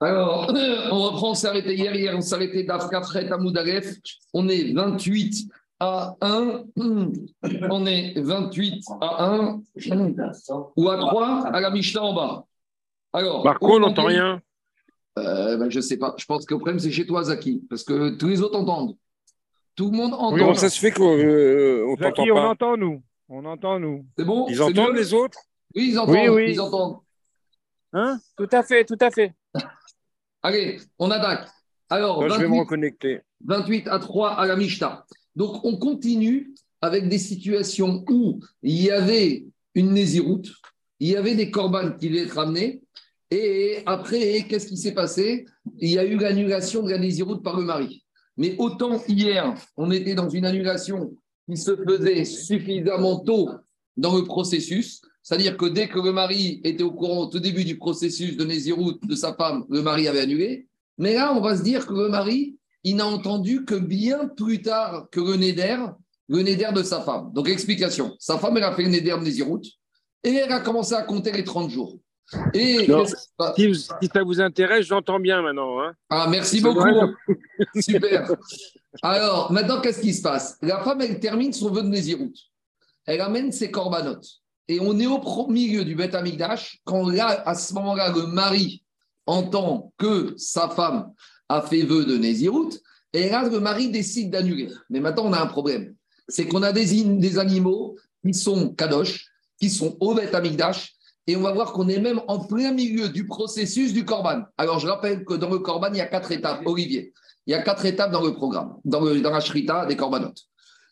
Alors, on reprend, on s'est arrêté hier, hier on s'est arrêté d'Afkafret à Moudaref. On est 28 à 1. On est 28 à 1 ou à 3 à la Mishnah en bas. Alors, Marco, on n'entend rien. Euh, ben, je ne sais pas. Je pense que le problème, c'est chez toi, Zaki, parce que tous les autres entendent. Tout le monde entend. Oui, ça se fait qu'on euh, t'entend pas On entend, nous. On entend, nous. C'est bon? Ils entendent les autres? Oui, ils entendent. Oui, oui. Ils entendent. Hein? Tout à fait, tout à fait. Allez, on attaque. Alors, je vais me reconnecter. 28 à 3 à la Mishnah. Donc, on continue avec des situations où il y avait une nésiroute, il y avait des corbanes qui devaient être amenés, et après, qu'est-ce qui s'est passé? Il y a eu l'annulation de la nésiroute par le mari. Mais autant hier, on était dans une annulation qui se faisait suffisamment tôt dans le processus, c'est-à-dire que dès que le mari était au courant au tout début du processus de Nézirut de sa femme, le mari avait annulé. Mais là, on va se dire que le mari, il n'a entendu que bien plus tard que le Néder, le Néder de sa femme. Donc, explication. Sa femme, elle a fait le Néder de Nézirut et elle a commencé à compter les 30 jours. Et si, ça vous intéresse, j'entends bien maintenant. Hein. Ah, merci beaucoup. Super. Alors, maintenant, qu'est-ce qui se passe? La femme, elle termine son vœu de Nézirut. Elle amène ses corbanotes. Et on est au milieu du Beth Amikdash, quand là, à ce moment-là, le mari entend que sa femme a fait vœu de Nézirut, et là, le mari décide d'annuler. Mais maintenant, on a un problème. C'est qu'on a des, des animaux qui sont kadosh, qui sont au Beth et on va voir qu'on est même en plein milieu du processus du Corban. Alors, je rappelle que dans le Corban, il y a quatre étapes. Olivier, il y a quatre étapes dans le programme, dans la shrita des corbanotes.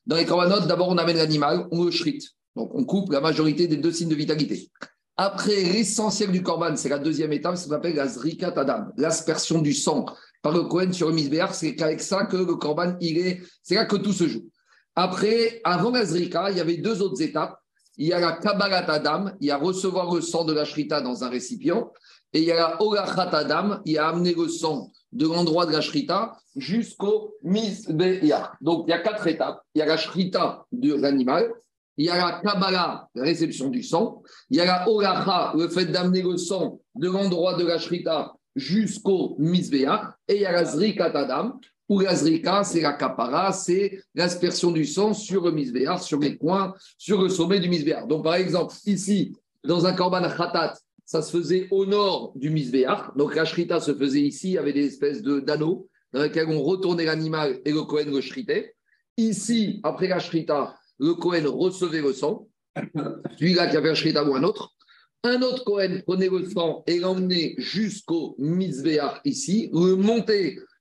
Dans les corbanotes, d'abord, on amène l'animal, on le shrite. Donc, on coupe la majorité des deux signes de vitalité. Après, l'essentiel du korban, c'est la deuxième étape, ça s'appelle la zrikat adam, l'aspersion du sang par le Kohen sur le misbéar. C'est avec ça que le korban, il est, c'est là que tout se joue. Après, avant la zrika, il y avait deux autres étapes. Il y a la kabbalat adam, il y a recevoir le sang de la shrita dans un récipient. Et il y a la olachat adam, il y a amener le sang de l'endroit de la shrita jusqu'au misbéar. Donc, il y a quatre étapes. Il y a la shrita de l'animal, il y a la Kabbalah, la réception du sang, il y a la Olacha, le fait d'amener le sang de l'endroit de la Shrita jusqu'au Misbeach, et il y a la Zrika Tadam, où la Zrika, c'est la Kapara, c'est l'aspersion du sang sur le Misbeach, sur les coins, sur le sommet du Misbeach. Donc, par exemple, ici, dans un Korban Khatat, ça se faisait au nord du Misbeach, donc la Shrita se faisait ici, il y avait des espèces d'anneaux dans lesquels on retournait l'animal et le Kohen le. Ici, après la Shrita, le Cohen recevait le sang, celui-là qui avait un shrita ou un autre. Un autre Cohen prenait le sang et l'emmenait jusqu'au Mizbeach ici, le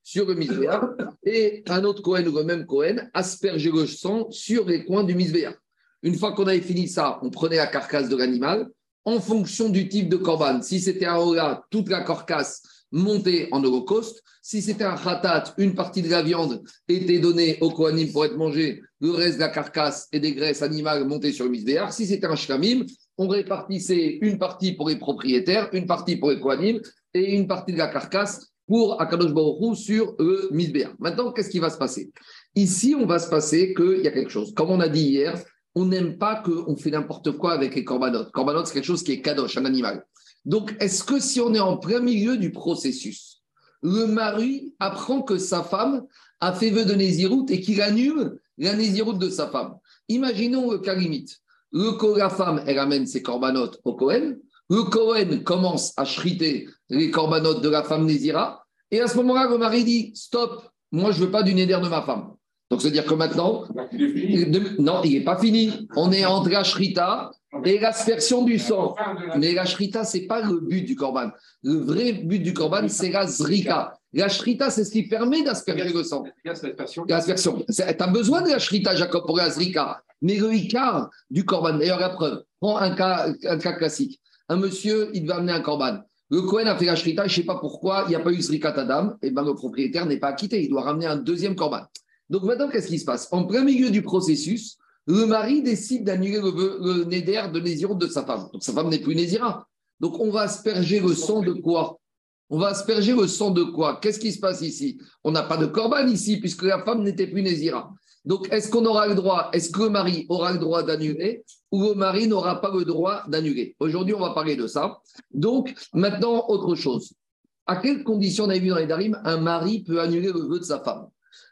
sur le Mizbeach, et un autre Cohen ou le même Cohen aspergeait le sang sur les coins du Mizbeach. Une fois qu'on avait fini ça, on prenait la carcasse de l'animal en fonction du type de corban. Si c'était un Ola, toute la carcasse montait en holocauste. Si c'était un khatat, une partie de la viande était donnée au Kohanim pour être mangée, le reste de la carcasse et des graisses animales montaient sur le misbéar. Si c'était un shlamim, on répartissait une partie pour les propriétaires, une partie pour les Kohanim et une partie de la carcasse pour Akadosh Baruch sur le misbéar. Maintenant, qu'est-ce qui va se passer? Ici, on va se passer qu'il y a quelque chose. Comme on a dit hier, on n'aime pas qu'on fait n'importe quoi avec les corbanotes. Corbanotes, c'est quelque chose qui est kadosh, un animal. Donc, est-ce que si on est en plein milieu du processus, le mari apprend que sa femme a fait vœu de Néziroute et qu'il annule la Néziroute de sa femme. Imaginons le cas limite. Le, la femme, elle amène ses corbanotes au Cohen. Le Cohen commence à chriter les corbanotes de la femme Nézira. Et à ce moment-là, le mari dit Stop, moi je ne veux pas du Néder de ma femme. Donc, c'est-à-dire que maintenant, non, il n'est pas fini. On est entre la shrita et l'aspersion du sang. Mais la shrita, ce n'est pas le but du korban. Le vrai but du korban, c'est la zrika. La shrita, c'est ce qui permet d'asperger le sang. L'aspersion. Tu as besoin de la shrita, Jacob, pour la zrika. Mais le ikar du korban, d'ailleurs, la preuve, prends un cas, un cas classique. Un monsieur, il va amener un korban. Le Cohen a fait la shrita, je ne sais pas pourquoi, il n'y a pas eu zrika tadam, et ben le propriétaire n'est pas acquitté, il doit ramener un deuxième korban. Donc maintenant, qu'est-ce qui se passe? En plein milieu du processus, le mari décide d'annuler le, le néder de Nézirut de sa femme. Donc sa femme n'est plus Nézira. Donc on va asperger le sang de quoi? On va asperger le sang de quoi? Qu'est-ce qui se passe ici? On n'a pas de corban ici puisque la femme n'était plus Nézira. Donc est-ce qu'on aura le droit Est-ce que le mari aura le droit d'annuler ou le mari n'aura pas le droit d'annuler? Aujourd'hui, on va parler de ça. Donc maintenant, autre chose. À quelles conditions on a dans les Darim un mari peut annuler le vœu de sa femme?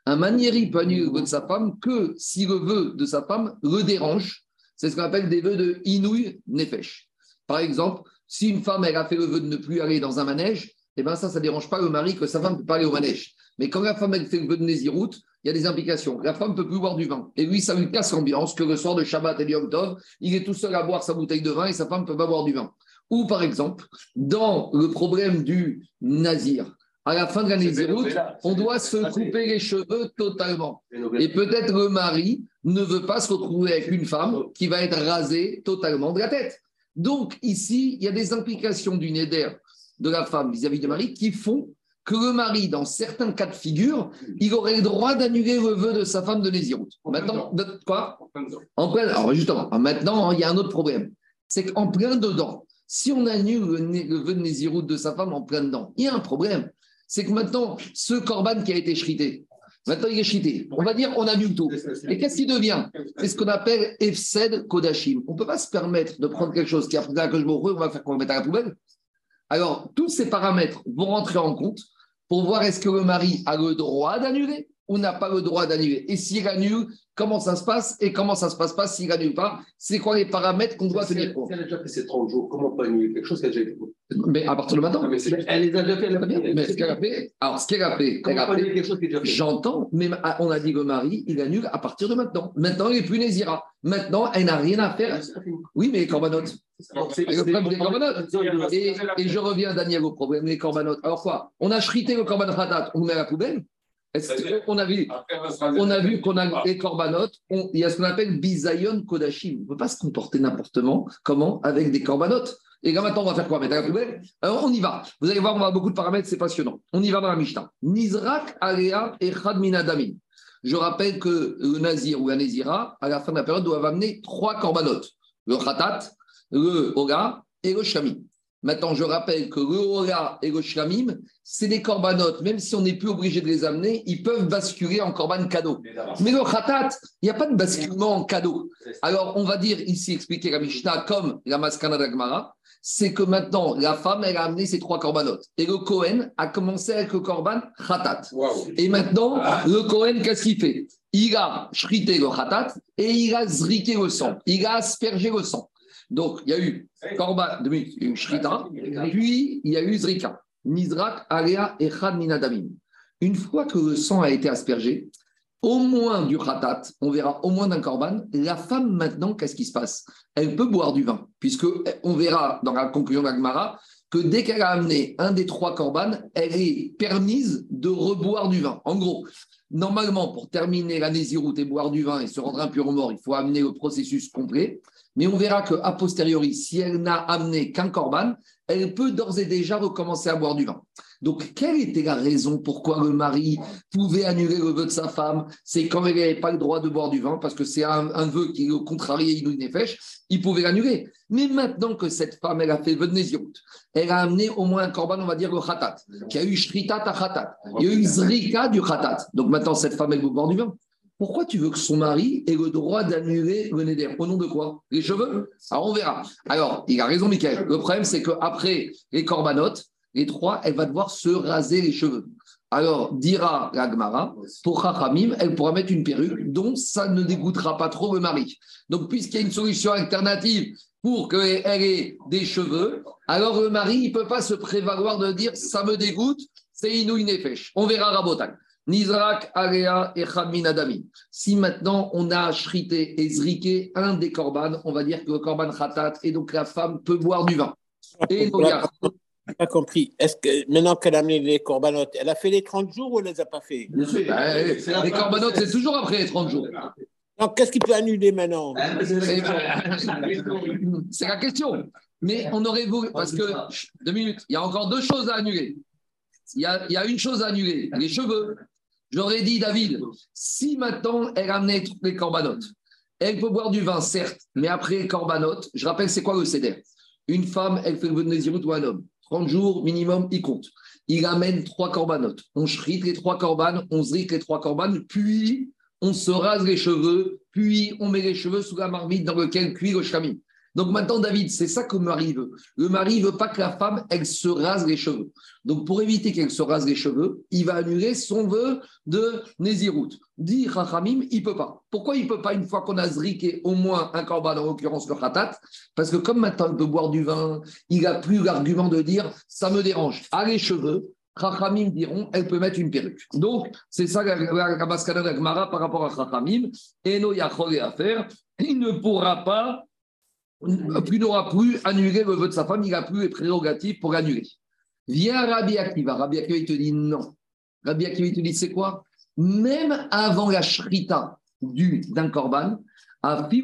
Un manieri peut annuler le vœu de sa femme que si le vœu de sa femme le dérange. C'est ce qu'on appelle des vœux de inouï nefesh. Par exemple, si une femme elle a fait le vœu de ne plus aller dans un manège, eh ben ça, ça ne dérange pas le mari que sa femme ne peut pas aller au manège. Mais quand la femme elle fait le vœu de il y a des implications. La femme ne peut plus boire du vin. Et lui, ça lui casse l'ambiance que le soir de Shabbat et Yom Tov, il est tout seul à boire sa bouteille de vin et sa femme ne peut pas boire du vin. Ou par exemple, dans le problème du nazir, à la fin de la Nézirout, on doit se couper les cheveux totalement. Et peut-être le mari ne veut pas se retrouver avec une femme qui va être rasée totalement de la tête. Donc ici, il y a des implications du Néder de la femme vis-à-vis du mari qui font que le mari, dans certains cas de figure, il aurait le droit d'annuler le vœu de sa femme de Nézirut. Maintenant, quoi En plein Alors justement, maintenant, il y a un autre problème. C'est qu'en plein dedans, si on annule le, vœu de Nézirut de sa femme en plein dedans, il y a un problème. C'est que maintenant, ce corban qui a été chrité, maintenant il est chrité. On va dire, on annule tout. Et qu'est-ce qui devient? C'est ce qu'on appelle Efsed Kodashim. On ne peut pas se permettre de prendre quelque chose qui a que je me on va faire qu'on mettre à la poubelle. Alors, tous ces paramètres vont rentrer en compte pour voir est-ce que le mari a le droit d'annuler ou n'a pas le droit d'annuler. Et s'il annule, comment ça se passe et comment ça se passe pas s'il annule pas? C'est quoi les paramètres qu'on doit tenir compte? Si elle a déjà fait ses 30 jours, comment on peut annuler quelque chose qui a déjà été fait? Mais à partir de maintenant. mais elle les a déjà fait, elle a bien. Mais ce qu'elle a fait, alors ce qu'elle a fait, Comment elle on a peut fait annuler quelque chose qui est déjà fait? j'entends, mais on a dit que le mari, il annule à partir de maintenant. Maintenant, il n'est plus Nézira. Maintenant, elle n'a rien à faire. Oui, mais les corbanotes. C'est Le problème des corbanotes. Et, je reviens, Daniel, au problème des corbanotes. Alors quoi? On a chrité le corban on le met à la poubelle Qu'on a vu on a vu qu'on a les corbanotes, on- il y a ce qu'on appelle bisayon kodashim. On ne peut pas se comporter n'importe comment avec des corbanotes. Et là maintenant, on va faire quoi Mettre à la poubelle Alors on y va. Vous allez voir, on va avoir beaucoup de paramètres, c'est passionnant. On y va dans la Mishnah. Nizrak alea echad minadamin. Je rappelle que le nazir ou la nézira, à la fin de la période, doivent amener trois corbanotes. Le khatat, le hoga et le shami. Maintenant, je rappelle que le et le shamim, c'est des corbanotes. Même si on n'est plus obligé de les amener, ils peuvent basculer en corban cadeau. Mais le khatat, il n'y a pas de basculement en cadeau. Alors, on va dire ici, expliquer la Mishnah comme la Maskana d'Agmara, c'est que maintenant, la femme, elle a amené ses trois corbanotes. Et le Cohen a commencé avec le corban khatat. Et maintenant, le Cohen, qu'est-ce qu'il fait? Il a shrité le khatat et il a zriqué le sang. Il a aspergé le sang. Donc, il y a eu korban, shrita, puis il y a eu zrika. Nizrak, alea, echad, minadamim. Une fois que le sang a été aspergé, au moins du khatat, on verra au moins d'un korban, la femme maintenant, qu'est-ce qui se passe? Elle peut boire du vin, puisque on verra dans la conclusion d'Agmara que dès qu'elle a amené un des trois korbanes, elle est permise de reboire du vin. En gros, normalement, pour terminer la nésiroute et boire du vin et se rendre impur au mort, il faut amener le processus complet. Mais on verra qu'à posteriori, si elle n'a amené qu'un corban, elle peut d'ores et déjà recommencer à boire du vin. Donc, quelle était la raison pourquoi le mari pouvait annuler le vœu de sa femme? C'est quand elle n'avait pas le droit de boire du vin, parce que c'est un, vœu qui est au contrarié Inouï Nefesh, il pouvait l'annuler. Mais maintenant que cette femme, elle a fait le vœu de elle a amené au moins un corban, on va dire le khatat, qui a eu shritat à khatat, il y a eu zrika du khatat. Donc maintenant, cette femme, elle veut boire du vin. Pourquoi tu veux que son mari ait le droit d'annuler le néder Au nom de quoi? Les cheveux? Alors on verra. Alors, il a raison, Michael. Le problème, c'est qu'après les corbanotes, les trois, elle va devoir se raser les cheveux. Alors, dira la Gemara, pour Chachamim, elle pourra mettre une perruque dont ça ne dégoûtera pas trop le mari. Donc, puisqu'il y a une solution alternative pour qu'elle ait des cheveux, alors le mari, il ne peut pas se prévaloir de dire ça me dégoûte, c'est inouï nefesh. On verra Rabotak. Nizrak, Alea et Adami. Si maintenant on a shrité et zriqué un des korban, on va dire que le korban khatat et donc la femme peut boire du vin. Et donc, a- pas compris. Est-ce que maintenant qu'elle a amené les corbanotes, elle a fait les 30 jours ou elle les a pas fait? Bien sûr, bah, les corbanotes, c'est toujours après les 30 jours. Donc, qu'est-ce qu'il peut annuler maintenant? C'est c'est la question. Mais on aurait voulu, parce que, deux minutes, il y a encore deux choses à annuler. Il y a, il y a une chose à annuler, les cheveux. J'aurais dit, David, si maintenant elle amenait les corbanotes, elle peut boire du vin, certes, mais après les corbanotes, je rappelle, c'est quoi le céder Une femme, elle fait le vœu de ou un homme. 30 jours minimum, il compte. Il amène trois corbanotes. On shrite les trois corbanes, on zrique les trois corbanes, puis on se rase les cheveux, puis on met les cheveux sous la marmite dans laquelle cuit le chamin. Donc maintenant, David, c'est ça que le mari veut. Le mari veut pas que la femme, elle se rase les cheveux. Donc pour éviter qu'elle se rase les cheveux, il va annuler son vœu de Nézirut. Dit Rachamim, il peut pas. Pourquoi il peut pas une fois qu'on a zriqué au moins un corban, en l'occurrence le khatat? Parce que comme maintenant il peut boire du vin, il n'a plus l'argument de dire ça me dérange. À les cheveux, Chachamim diront, elle peut mettre une perruque. Donc, c'est ça la la la par rapport à Chachamim. Et no yachol à faire. Il ne pourra pas, il n'aura plus annulé le vœu de sa femme, il n'a plus les prérogatives pour l'annuler. Viens Rabbi Akiva. Rabbi Akiva, il te dit non. Rabbi Akiva, il te dit c'est quoi? Même avant la shrita du- d'un korban, après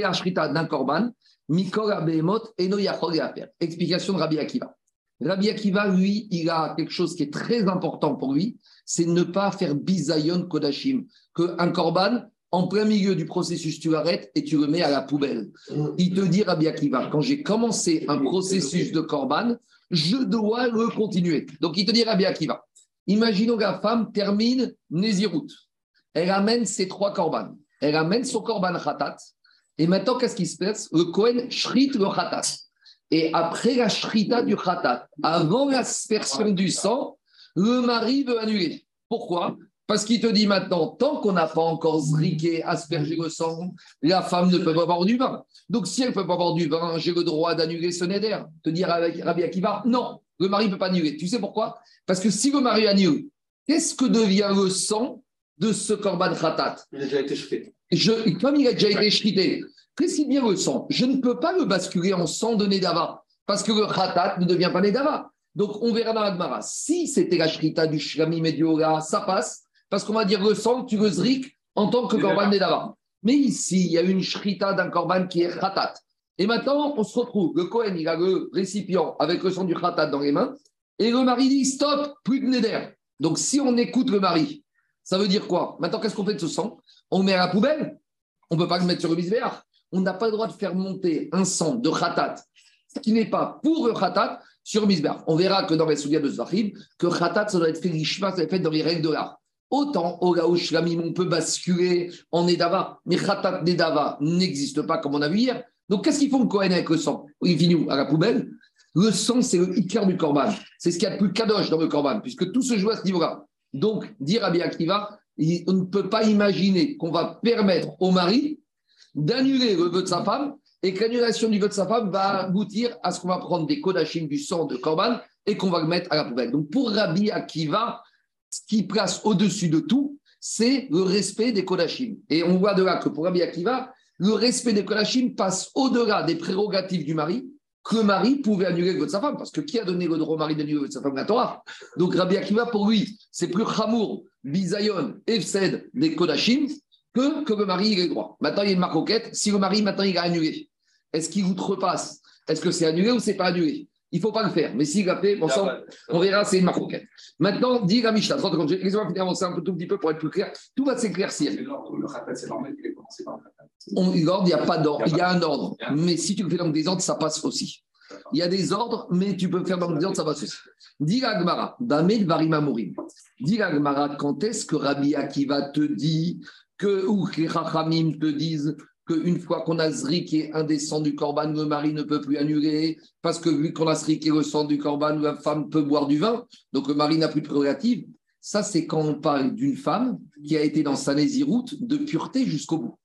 la shrita d'un korban, Mikol Abehemot, et no yachol à faire. Explication de Rabbi Akiva. Rabbi Akiva, lui, il a quelque chose qui est très important pour lui, c'est ne pas faire bisayon kodashim. Qu'un korban, en plein milieu du processus, tu l'arrêtes et tu le mets à la poubelle. Il te dit, Rabbi Akiva, quand j'ai commencé un processus de korban, je dois le continuer. Donc il te dit, Rabbi Akiva, imaginons que la femme termine Nézirut. Elle amène ses trois korban. Elle amène son korban khatat. Et maintenant, qu'est-ce qui se passe? Le Kohen shrit le khatat. Et après la shrita du khatat, avant l'aspersion du sang, le mari veut annuler. Pourquoi? Parce qu'il te dit maintenant, tant qu'on n'a pas encore zriqué, aspergé le sang, la femme ne peut pas boire du vin. Donc si elle ne peut pas boire du vin, j'ai le droit d'annuler ce neder. Te dire avec Rabbi Akiva, non, le mari ne peut pas annuler. Tu sais pourquoi? Parce que si le mari annule, qu'est-ce que devient le sang de ce korban khatat? Il a déjà été jeté. je, comme il a déjà été shrité, qu'est-ce qui devient le sang? Je ne peux pas le basculer en sang de Nedava, parce que le khatat ne devient pas Nedava. Donc, on verra dans la Gemara. Si c'était la shrita du shlami medioga, ça passe, parce qu'on va dire le sang, tu le zrik en tant que korban Nedava. Mais ici, il y a une shrita d'un korban qui est khatat. Et maintenant, on se retrouve, le Kohen, il a le récipient avec le sang du khatat dans les mains, et le mari dit stop, plus de neder. Donc, si on écoute le mari, ça veut dire quoi? Maintenant, qu'est-ce qu'on fait de ce sang? On le met à la poubelle? On ne peut pas le mettre sur le misbéach. On n'a pas le droit de faire monter un sang de khatat qui n'est pas pour le khatat sur le. On verra que dans les souliers de Zvachim, que khatat, ça doit être fait ça doit être fait dans les règles de l'art. Autant au Gaouch Lamim, on peut basculer en Nedava, mais khatat Nedava n'existe pas comme on a vu hier. Donc qu'est-ce qu'ils font le Kohen avec le sang? Il finit où? À la poubelle. Le sang, c'est le ikar du korban. C'est ce qu'il y a de plus kadosh dans le korban, puisque tout se joue à ce niveau-là. Donc, dire à Akiva, il- on ne peut pas imaginer qu'on va permettre au mari d'annuler le vœu de sa femme et que l'annulation du vœu de sa femme va aboutir à ce qu'on va prendre des kodachim du sang de Korban et qu'on va le mettre à la poubelle. Donc pour Rabbi Akiva, ce qui place au-dessus de tout, c'est le respect des kodachim. Et on voit de là que pour Rabbi Akiva, le respect des kodachim passe au-delà des prérogatives du mari, que le mari pouvait annuler le sa femme. Parce que qui a donné le droit au mari d'annuler le de sa femme? La Torah. Donc Rabbi Akiva, pour lui, c'est plus Chamour, Bizayon, Efsed des kodachim que, que le mari ait le droit. Maintenant, il y a une marcoquette. Si le mari, maintenant, il a annulé, est-ce qu'il outrepasse Est-ce que c'est annulé ou c'est pas annulé? Il ne faut pas le faire. Mais s'il l'a fait, bon sang, on verra, c'est une marcoquette. Maintenant, dit la Mishnah, 30 secondes, laissez-moi finir avancer un peu, tout petit peu pour être plus clair. Tout va s'éclaircir. Le khatat, c'est normal qu'il ait commencé par le l'ordre, il n'y a pas d'ordre. Il y a un ordre. Mais si tu le fais dans des ordres, ça passe aussi. Il y a des ordres, mais tu peux le faire dans des ordres, ça passe aussi. Dis la Gemara, Damed Varima Mourim. Dis la Gemara, quand est-ce que Rabbi Akiva te dit que, ou que les Chachamim te disent qu'une fois qu'on a zriqué un des sangs du corban, le mari ne peut plus annuler, parce que vu qu'on a zriqué le sang du corban, la femme peut boire du vin, donc le mari n'a plus de prérogative. Ça, c'est quand on parle d'une femme qui a été dans sa nésiroute de pureté jusqu'au bout.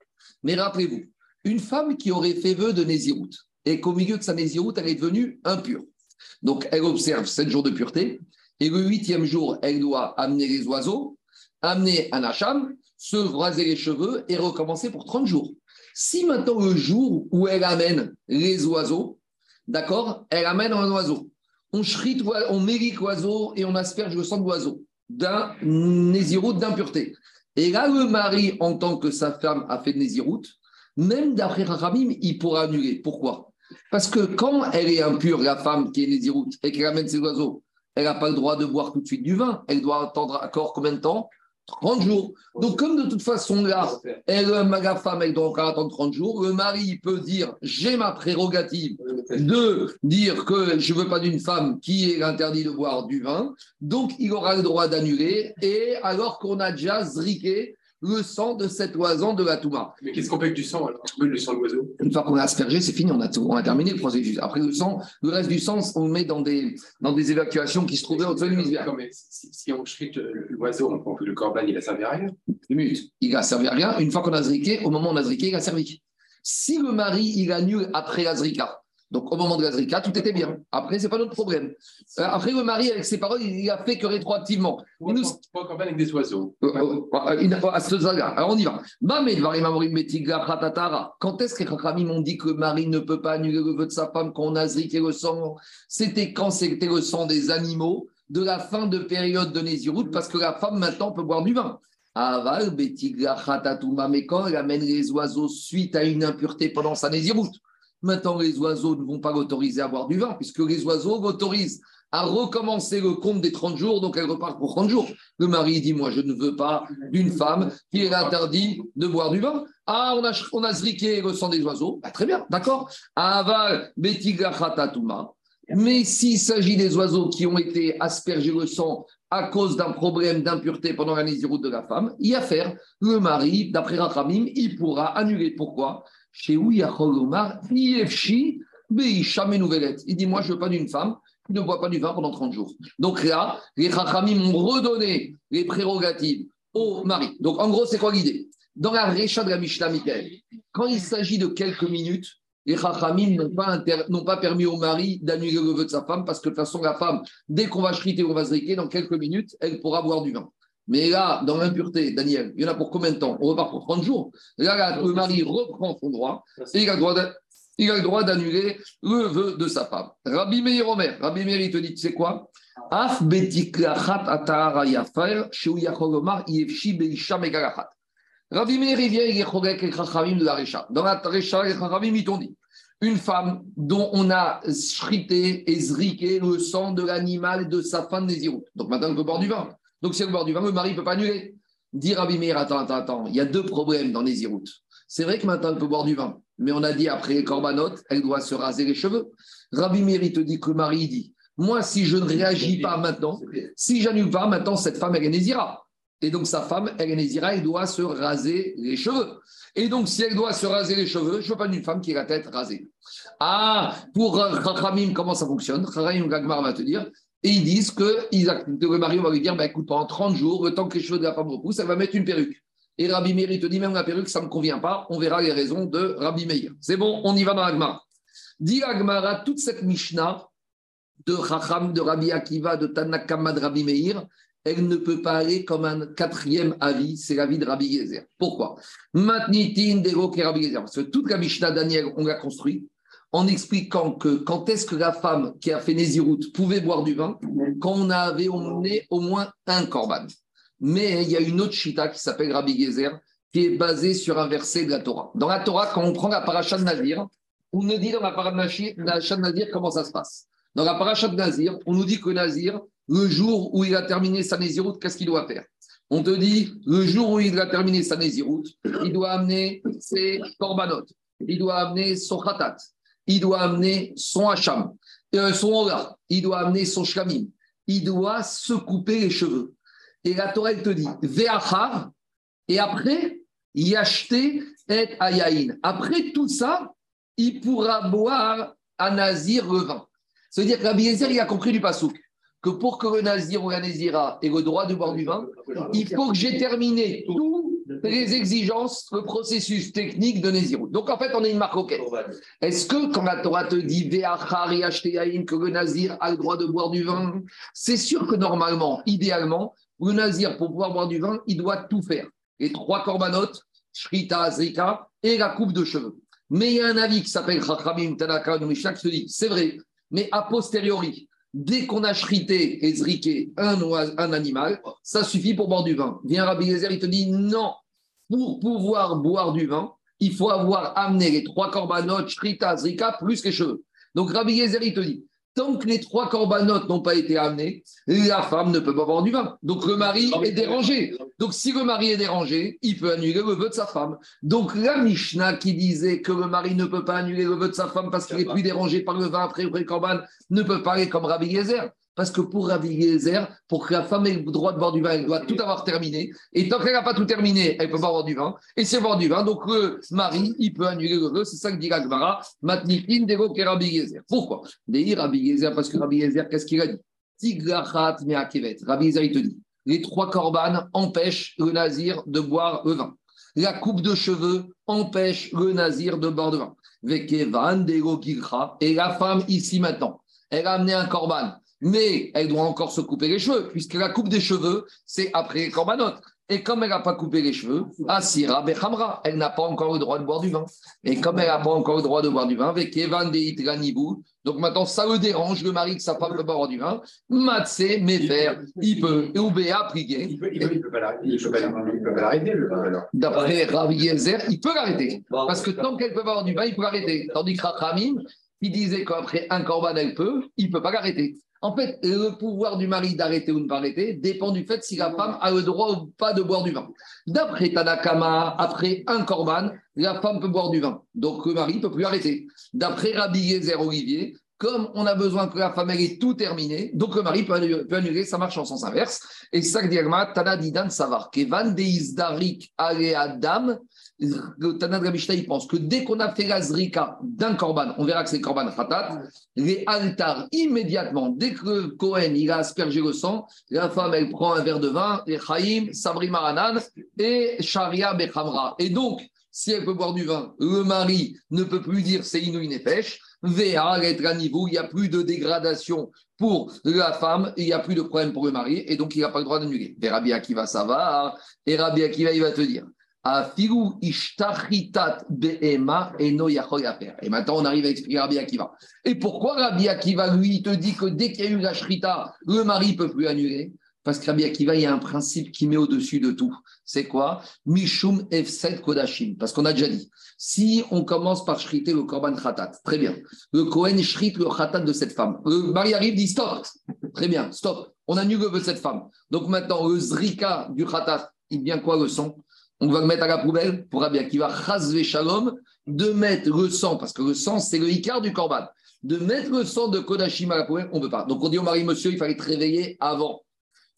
Mais rappelez-vous, une femme qui aurait fait vœu de nésiroute et qu'au milieu de sa nésiroute, elle est devenue impure. Donc, elle observe sept jours de pureté et le huitième jour, elle doit amener les oiseaux, amener un hacham, se raser les cheveux et recommencer pour 30 jours. Si maintenant, le jour où elle amène les oiseaux, d'accord, elle amène un oiseau, on shrite, on mérite l'oiseau et on asperge le sang de l'oiseau d'un nésiroute d'impureté. Et là, le mari, en tant que sa femme a fait nésiroute, même d'après Rachamim, il pourra annuler. Pourquoi? Parce que quand elle est impure, la femme qui est nésiroute, et qu'elle amène ses oiseaux, elle n'a pas le droit de boire tout de suite du vin. Elle doit attendre encore combien de temps? 30 jours. Donc, comme de toute façon, là, elle, la femme, elle doit encore attendre 30 jours, le mari peut dire j'ai ma prérogative de dire que je ne veux pas d'une femme qui est interdit de boire du vin, donc il aura le droit d'annuler, et alors qu'on a déjà zriqué le sang de cet oiseau de la Touma. Mais qu'est-ce qu'on fait avec du sang alors? Le sang de l'oiseau? Une fois qu'on a aspergé, c'est fini, on a, tout- on a terminé le processus. Après, le sang, le reste du sang, on le met dans des, dans des évacuations qui se trouvaient au-dessus du mais si, si on shrite le- l'oiseau, on prend que le corban, il a servi à rien. Une minute. Il a servi à rien. Une fois qu'on a zriqué, au moment où on a zriqué, il a servi. Si le mari, il annule après la zrika, donc au moment de la zrika, tout était bien. Après, c'est pas notre problème. Euh, après, le mari, avec ses paroles, il a fait que rétroactivement. On Nous- pas un corban avec des oiseaux? Euh, euh, il à ce stade-là. Alors on y va. Quand est-ce que les Chachamim ont dit que le mari ne peut pas annuler le vœu de sa femme quand on a zriqué le sang? C'était quand c'était le sang des animaux? De la fin de période de Nézirut, parce que la femme maintenant peut boire du vin. Aval betiga khatatuma. Mais quand elle amène les oiseaux suite à une impureté pendant sa Nézirut, maintenant les oiseaux ne vont pas l'autoriser à boire du vin, puisque les oiseaux l'autorisent à recommencer le compte des 30 jours, donc elle repart pour 30 jours. Le mari dit Moi, je ne veux pas d'une femme qui est interdit de boire du vin. Ah, on a, on a zriqué le sang des oiseaux. Bah, très bien, d'accord. Aval. Mais s'il s'agit des oiseaux qui ont été aspergés le sang à cause d'un problème d'impureté pendant la nésiroute de la femme, il y a faire. Le mari, d'après Rachamim, il pourra annuler. Pourquoi? Chez Omar, Nouvelette. Il dit Moi, je ne veux pas d'une femme qui ne boit pas du vin pendant 30 jours. Donc là, les Rachamim ont redonné les prérogatives au mari. Donc en gros, c'est quoi l'idée? Dans la Récha de la Mishnah quand il s'agit de quelques minutes, les Chachamim n'ont pas, permis au mari d'annuler le vœu de sa femme parce que de toute façon, la femme, dès qu'on va shriter ou on va zriquer, dans quelques minutes, elle pourra boire du vin. Mais là, dans l'impureté, Daniel, il y en a pour combien de temps? On repart pour 30 jours. Là, là, le mari reprend son droit et il a le droit d'a- il a le droit d'annuler le vœu de sa femme. Rabbi Meir Rabbi Meir, te dit, tu sais quoi? Rabbi Meir, il vient, il est et chachamim de la Récha. Dans la Récha, les chachamim, ils t'ont dit une femme dont on a shrité et zriqué le sang de l'animal de sa femme Nézirut. Donc maintenant, elle peut boire du vin. Donc si elle boit du vin, le mari ne peut pas annuler. Dit Rabbi Meir, attends, attends, attends, il y a deux problèmes dans Nézirut. C'est vrai que maintenant, elle peut boire du vin, mais on a dit après les corbanotes, elle doit se raser les cheveux. Rabbi Meir, il te dit que le mari il dit Moi, si je ne réagis pas maintenant, si j'annule pas, maintenant, cette femme, elle est Nézira. Et donc, sa femme, elle est Nézira, elle doit se raser les cheveux. Et donc, si elle doit se raser les cheveux, je ne veux pas d'une femme qui a la tête rasée. Ah, pour euh, Chachamim, comment ça fonctionne? Chachamim Gagmar va te dire. Et ils disent que ils le mari va lui dire bah, écoute, pendant 30 jours, le temps que les cheveux de la femme repoussent, elle va mettre une perruque. Et Rabbi Meir, te dit même la perruque, ça ne me convient pas. On verra les raisons de Rabbi Meir. C'est bon, on y va dans Agmar. Dit Agmara, toute cette Mishnah de Chacham, de Rabbi Akiva, de Tanakama, de Rabbi Meir, elle ne peut pas aller comme un quatrième avis, c'est l'avis de Rabbi Gezer. Pourquoi? Matnitin, Dego, Rabbi Gezer. Parce que toute la Mishnah Daniel, on l'a construit en expliquant que quand est-ce que la femme qui a fait Nézirut pouvait boire du vin Quand on avait emmené au moins un korban. Mais il y a une autre chita qui s'appelle Rabbi Gezer, qui est basée sur un verset de la Torah. Dans la Torah, quand on prend la paracha de Nazir, on nous dit dans la paracha de Nazir comment ça se passe? Dans la paracha de Nazir, on nous dit que Nazir, le jour où il a terminé sa Nézirut, qu'est-ce qu'il doit faire? On te dit, le jour où il a terminé sa Nézirut, il doit amener ses korbanot, il doit amener son khatat, il doit amener son hacham, euh, son ola, il doit amener son shlamim, il doit se couper les cheveux. Et la Torah, te dit, ve'achar, et après, yacheter et ayaïn. Après tout ça, il pourra boire à Nazir le vin. C'est-à-dire que Rabbi Eliezer, il a compris du pasouk que pour que le Nazir ou la Nazira ait le droit de boire du vin, il faut que j'ai terminé toutes les exigences, le processus technique de Nazirut. Donc en fait, on a une marque auquel. Est-ce que quand la Torah te dit que le Nazir a le droit de boire du vin, c'est sûr que normalement, idéalement, le Nazir, pour pouvoir boire du vin, il doit tout faire. Les trois corbanotes, Shrita, Zrika et la coupe de cheveux. Mais il y a un avis qui s'appelle Chachamim Tanaka Mishnah qui se dit c'est vrai, mais a posteriori, dès qu'on a shrité et zriqué un, un animal, ça suffit pour boire du vin. Viens Rabbi Eliezer, il te dit non, pour pouvoir boire du vin, il faut avoir amené les trois corbanotes, shrita, zrika, plus les cheveux. Donc Rabbi Eliezer, il te dit tant que les trois corbanotes n'ont pas été amenés, la femme ne peut pas boire du vin. Donc le mari est dérangé. Donc si le mari est dérangé, il peut annuler le vœu de sa femme. Donc la Mishnah qui disait que le mari ne peut pas annuler le vœu de sa femme parce qu'il est plus dérangé par le vin après le corban ne peut pas aller comme Rabbi Gezer. Parce que pour Rabbi Eliezer, pour que la femme ait le droit de boire du vin, elle doit tout avoir terminé. Et tant qu'elle n'a pas tout terminé, elle ne peut pas boire du vin. Et c'est boire du vin. Donc le mari, il peut annuler le vœu. C'est ça que dit Gagmara. Matnikin, Dego, Rabbi Eliezer. Pourquoi? Parce que Rabbi Eliezer, qu'est-ce qu'il a dit? Tigrachat Meakevet. Rabbi Eliezer, il te dit les trois corbanes empêchent le nazir de boire le vin. La coupe de cheveux empêche le nazir de boire de vin. Et la femme, ici maintenant, elle a amené un corban, mais elle doit encore se couper les cheveux, puisque la coupe des cheveux, c'est après les corbanotes. Et comme elle n'a pas coupé les cheveux, Asira Bechamra, elle n'a pas encore le droit de boire du vin. Et comme elle n'a pas encore le droit de boire du vin, avec Evan de donc maintenant ça le dérange, le mari que sa femme peut boire du vin, Matse, Mefer, il peut, et Oubéa, prier. Il peut, il peut, pas l'arrêter, le vin D'après Ravi Yezer, il peut l'arrêter. Parce que tant qu'elle peut boire du vin, il peut l'arrêter. Tandis que Rachamim, il disait qu'après un corban, elle peut, il ne peut pas l'arrêter. En fait, le pouvoir du mari d'arrêter ou de ne pas arrêter dépend du fait si la femme a le droit ou pas de boire du vin. D'après Tanakama, après un corban, la femme peut boire du vin. Donc le mari ne peut plus arrêter. D'après Rabbi Yezer Olivier, comme on a besoin que la femme ait tout terminé, donc le mari peut annuler, ça marche en sens inverse. Et ça que dit Tana Didan Savar, Kevan Deizdarik Adam, le Tana de il pense que dès qu'on a fait la zrika d'un korban, on verra que c'est korban khatat, les altars immédiatement, dès que Cohen il a aspergé le sang, la femme elle prend un verre de vin, les chaim, sabri maranan et sharia bechamra. Et donc, si elle peut boire du vin, le mari ne peut plus dire c'est inouï nefesh, VA, être à niveau, il n'y a plus de dégradation pour la femme, il n'y a plus de problème pour le mari, et donc il n'a pas le droit d'annuler. Et Rabbi Akiva, ça va, et Rabbi Akiva, il va te dire, et maintenant, on arrive à expliquer Rabbi Akiva. Et pourquoi Rabbi Akiva, lui, te dit que dès qu'il y a eu la shrita, le mari ne peut plus annuler? Parce que Rabbi Akiva, il y a un principe qui met au-dessus de tout. C'est quoi? Mishum Efset Kodashim. Parce qu'on a déjà dit, si on commence par shriter le korban khatat, très bien. Le Kohen shrite le khatat de cette femme. Le mari arrive, dit stop. Très bien, stop. On annule le vœu de cette femme. Donc maintenant, le zrika du khatat, il vient quoi le son on va le mettre à la poubelle pour Rabbi Akiva, chasve shalom, de mettre le sang, parce que le sang, c'est le Icar du Corban, de mettre le sang de Kodashim à la poubelle, on ne peut pas. Donc on dit au mari, monsieur, il fallait te réveiller avant.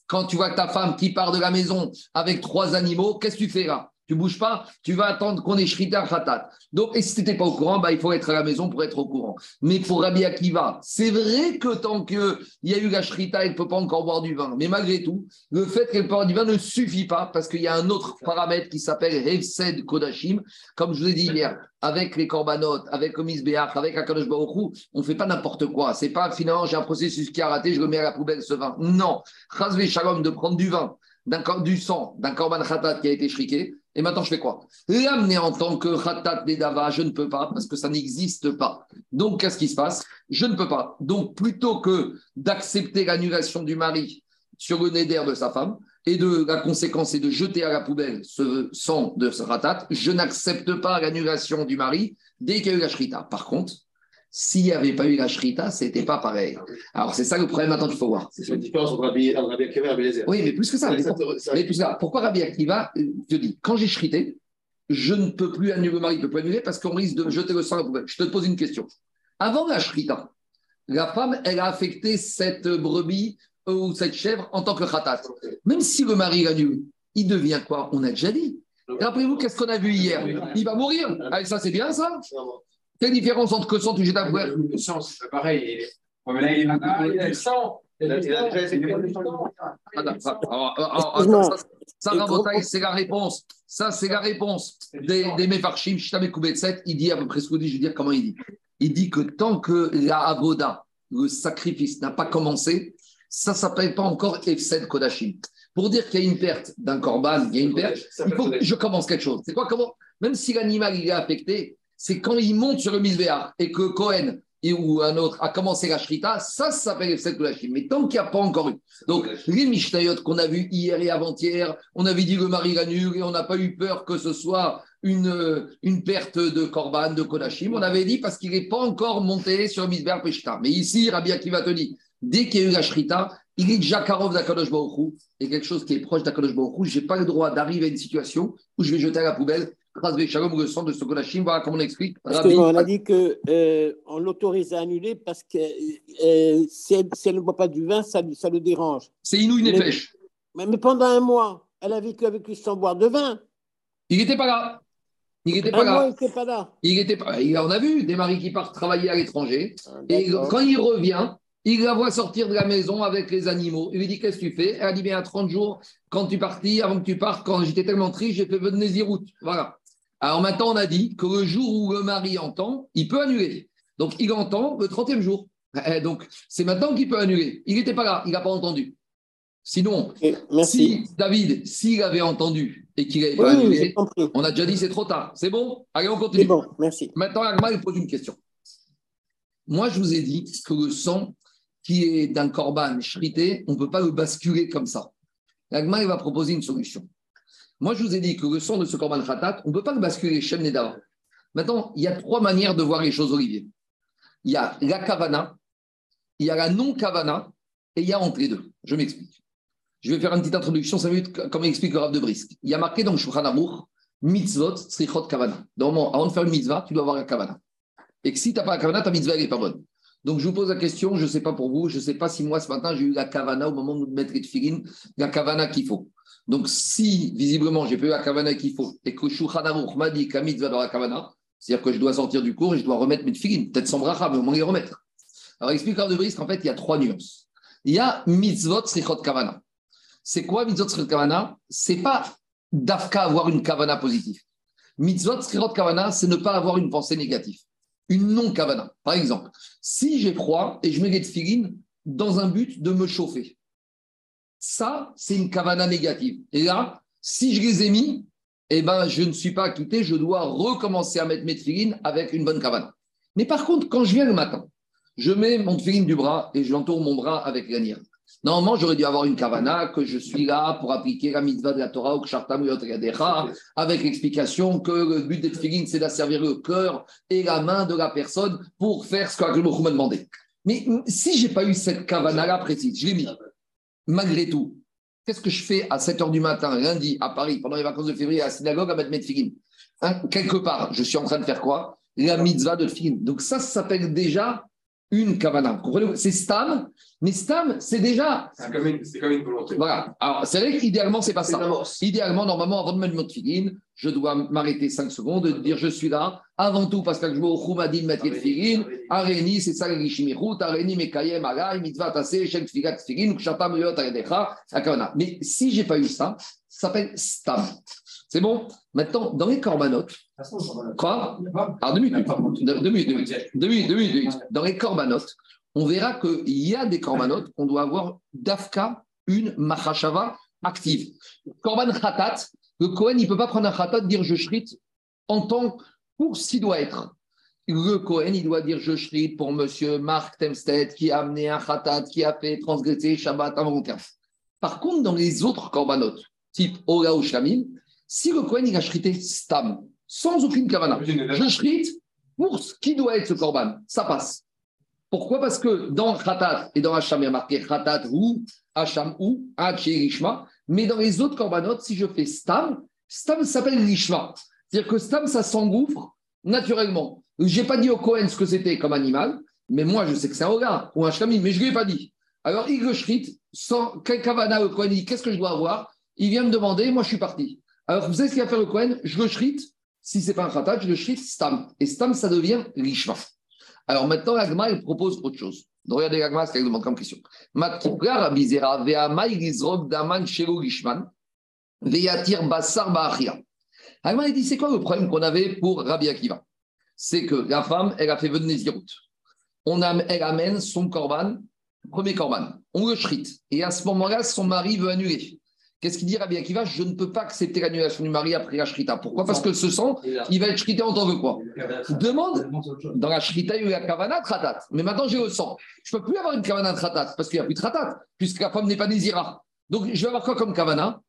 Quand tu vois ta femme qui part de la maison avec trois animaux, qu'est-ce que tu fais là? Tu bouges pas, tu vas attendre qu'on ait Shrita Khatat. Donc, et si tu n'étais pas au courant, bah, il faut être à la maison pour être au courant. Mais pour Rabbi Akiva, c'est vrai que tant qu'il y a eu la Shrita, elle ne peut pas encore boire du vin. Mais malgré tout, le fait qu'elle boire du vin ne suffit pas parce qu'il y a un autre paramètre qui s'appelle Hefsed Kodashim. Comme je vous ai dit hier, avec les corbanotes, avec le Misbéach, avec Akadosh Baruchou, on ne fait pas n'importe quoi. C'est pas finalement j'ai un processus qui a raté, je le mets à la poubelle ce vin. Non. Chazvé Shalom de prendre du vin, du sang, d'un korban khatat qui a été shriké, et maintenant, je fais quoi? L'amener en tant que Khatat Dava, je ne peux pas parce que ça n'existe pas. Donc, qu'est-ce qui se passe? Je ne peux pas. Donc, plutôt que d'accepter l'annulation du mari sur le nez de sa femme, et de la conséquence est de jeter à la poubelle ce sang de ce ratat, je n'accepte pas l'annulation du mari dès qu'il y a eu la shrita. Par contre, s'il n'y avait pas eu la shrita, ce n'était pas pareil. Alors, c'est ça le problème maintenant qu'il faut voir. C'est la différence entre Rabbi, Akiva et Rabbi Lézer. Oui, mais plus que ça. Mais, mais plus que ça. Pourquoi Rabbi Akiva Je dis, quand j'ai shrité, je ne peux plus annuler, le mari ne peut plus annuler parce qu'on risque de jeter le sang à la poubelle. Je te pose une question. Avant la shrita, la femme, elle a affecté cette brebis euh, ou cette chèvre en tant que khatat. Même si le mari l'annule, il devient quoi? On a déjà dit. Rappelez-vous, qu'est-ce qu'on a vu hier? Il va mourir. Ah, ça, c'est bien ça? Quelle différence entre que sang tu jettes à poubelle Le sang, c'est pareil. Mais là, il a le sang. Ça, c'est la réponse. Ça, c'est la réponse des, des Mefarchim. Il dit à peu près ce que dit, je vais dire comment il dit. Il dit que tant que la avoda, le sacrifice, n'a pas commencé, ça ne s'appelle pas encore Efsed Kodashim. Pour dire qu'il y a une perte d'un korban, il y a une perte, il faut que je commence quelque chose. C'est quoi comment? Même si l'animal il est affecté, c'est quand il monte sur le misbéar et que Cohen ou un autre a commencé la shrita, ça, ça s'appelle le la Mais tant qu'il n'y a pas encore eu. Donc, les mishnayot qu'on a vus hier et avant-hier, on avait dit le mari l'annule et on n'a pas eu peur que ce soit une, une perte de korban, de kodashim. On avait dit parce qu'il n'est pas encore monté sur misbéar peshita. Mais ici, Rabbi Akiva te dit, dès qu'il y a eu la shrita, il est Jakarov d'Akadosh Baruchou et quelque chose qui est proche d'Akadosh Baruchou, je n'ai pas le droit d'arriver à une situation où je vais jeter à la poubelle Shalom, le sang de. Voilà comment on explique. Excuse-moi, on a dit que euh, on l'autorise à annuler parce que euh, si, elle, si elle ne boit pas du vin, ça, ça le dérange. C'est Inouï Mais- Nefesh. Mais, mais pendant un mois, elle a vécu avec lui sans boire de vin. Il n'était pas là. Il n'était pas là. il n'était pas là. Il était pas. il- On a vu des maris qui partent travailler à l'étranger. Ah, Et quand il revient, il la voit sortir de la maison avec les animaux. Il lui dit Qu'est-ce que tu fais? Elle a dit Bien, à 30 jours, quand tu partis, avant que tu partes, quand j'étais tellement triste, j'ai fait venir Nézirout. Voilà. Alors maintenant, on a dit que le jour où le mari entend, il peut annuler. Donc il entend le 30e jour. Eh, Donc c'est maintenant qu'il peut annuler. Il n'était pas là, il n'a pas entendu. Sinon, merci. si David, s'il avait entendu et qu'il n'avait pas oui, annulé, on a déjà dit c'est trop tard. C'est bon? Allez, on C'est continue. bon, merci. Maintenant, Agma, il pose une question. Moi, je vous ai dit que le sang qui est d'un corban shrité, on ne peut pas le basculer comme ça. Agma, il va proposer une solution. Moi, je vous ai dit que le sang de ce corban khatat, on ne peut pas le basculer Shem Nedava. Maintenant, il y a trois manières de voir les choses, Olivier. Il y a la kavana, il y a la non-kavana, et il y a entre les deux. Je m'explique. Je vais faire une petite introduction, 5 minutes, comme explique le Rav de Brisk. Il y a marqué dans le Shulchan mitzvot, srichot, kavana. Normalement, avant de faire une mitzvah, tu dois avoir la kavana. Et que si tu n'as pas la kavana, ta mitzvah n'est pas bonne. Donc, je vous pose la question, je ne sais pas pour vous, je ne sais pas si moi, ce matin, j'ai eu la kavana au moment de mettre les tefillin, la kavana qu'il faut. Donc, si, visiblement, j'ai eu la kavana qu'il faut, et que Shulchan m'a dit que la mitzvah dans la kavana, c'est-à-dire que je dois sortir du cours et je dois remettre mes tefillin, peut-être sans bracha, mais au moins les remettre. Alors, explique de Brisk qu'en fait, il y a trois nuances. Il y a mitzvot, srichot, kavana. C'est quoi mitzvot, srichot, kavana? C'est pas d'afka avoir une kavana positive. Mitzvot, srichot, kavana, c'est ne pas avoir une pensée négative. Une non-kavana. Par exemple, si j'ai froid et je mets les tefillin dans un but de me chauffer, ça, c'est une kavana négative. Et là, si je les ai mis, eh ben, je ne suis pas acquitté, je dois recommencer à mettre mes tefillin avec une bonne kavana. Mais par contre, quand je viens le matin, je mets mon tefillin du bras et je l'entoure mon bras avec l'anière. Normalement, j'aurais dû avoir une kavana, que je suis là pour appliquer la mitzvah de la Torah ou kshartam avec l'explication que le but des tefillin, c'est d'asservir le cœur et la main de la personne pour faire ce que m'a demandé. Mais si j'ai pas eu cette kavana-là précise, je l'ai mis, malgré tout, qu'est-ce que je fais à 7 h du matin, lundi, à Paris, pendant les vacances de février, à la synagogue, à mettre mes Hein, Quelque part, je suis en train de faire quoi? La mitzvah de tefillin. Donc ça, ça s'appelle déjà une kavana. Vous comprenez C'est stam, mais stam, c'est déjà C'est comme, comme une volonté. voilà. Alors, c'est vrai qu'idéalement, c'est pas ça. Idéalement, normalement, avant de mettre mon tefillin, je dois m'arrêter 5 secondes, de dire je suis là. Avant tout, parce que je au m'a dit de mettre les tefillin. Areni, c'est ça, les Shimichut. Areni, Mekayem, Alay, Mitzvah, Tassé, Shem, Tfigat, Tefillin, Kshatam, Yot, Aredecha, Akavana. Mais si j'ai pas eu ça, ça s'appelle Stam. C'est bon? Maintenant, dans les corbanotes, quoi Alors, deux minutes, deux minutes, deux minutes, deux minutes. Dans les corbanotes, on verra qu'il y a des corbanotes qu'on doit avoir d'Afka, une Mahashava active. Korban Khatat, le Kohen, il ne peut pas prendre un Khatat, dire je shrite en tant pour ce qu'il doit être. Le Kohen, il doit dire je shrite pour monsieur Marc Temstead qui a amené un Khatat, qui a fait transgresser Shabbat involontaire. Par contre, dans les autres corbanotes, type Ola ou Shamim, si le Kohen, il a shrité Stam, sans aucune kavana, je shrite pour ce qui doit être ce korban. Ça passe. Pourquoi? Parce que dans Khatat et dans Hacham, il y a marqué Khatat ou Hacham ou Hachirishma. Mais dans les autres korbanot, si je fais Stam, Stam s'appelle Lishma. C'est-à-dire que Stam, ça s'engouffre naturellement. Je n'ai pas dit au Kohen ce que c'était comme animal, mais moi, je sais que c'est un Oga ou un Shamim, mais je ne lui ai pas dit. Alors, il le sans quel kavana le Kohen, il dit Qu'est-ce que je dois avoir? Il vient me demander, moi, je suis parti. Alors, vous savez ce qu'il va faire le Kohen? Je le shrite. Si ce n'est pas un khatat, je le shrite stam. Et stam, ça devient lishma. Alors maintenant, l'agma, il propose autre chose. Donc, regardez l'agma, ce qu'elle demande comme question. Matkipra rabizera dit, c'est quoi le problème qu'on avait pour Rabbi Akiva? C'est que la femme, elle a fait venir Nézirut. On elle amène son korban, premier korban. On le shrite. Et à ce moment-là, son mari veut annuler. Qu'est-ce qu'il dit Rabbi Akiva? Je ne peux pas accepter l'annulation du mari après la shrita. Pourquoi? Parce que ce sang, il va être shrité en tant que quoi? Demande dans la shrita, il y a eu la kavana tratat. Mais maintenant, j'ai le sang. Je ne peux plus avoir une kavana tratat parce qu'il n'y a plus de tratat, puisque la femme n'est pas désira. Donc, je vais avoir quoi comme kavana?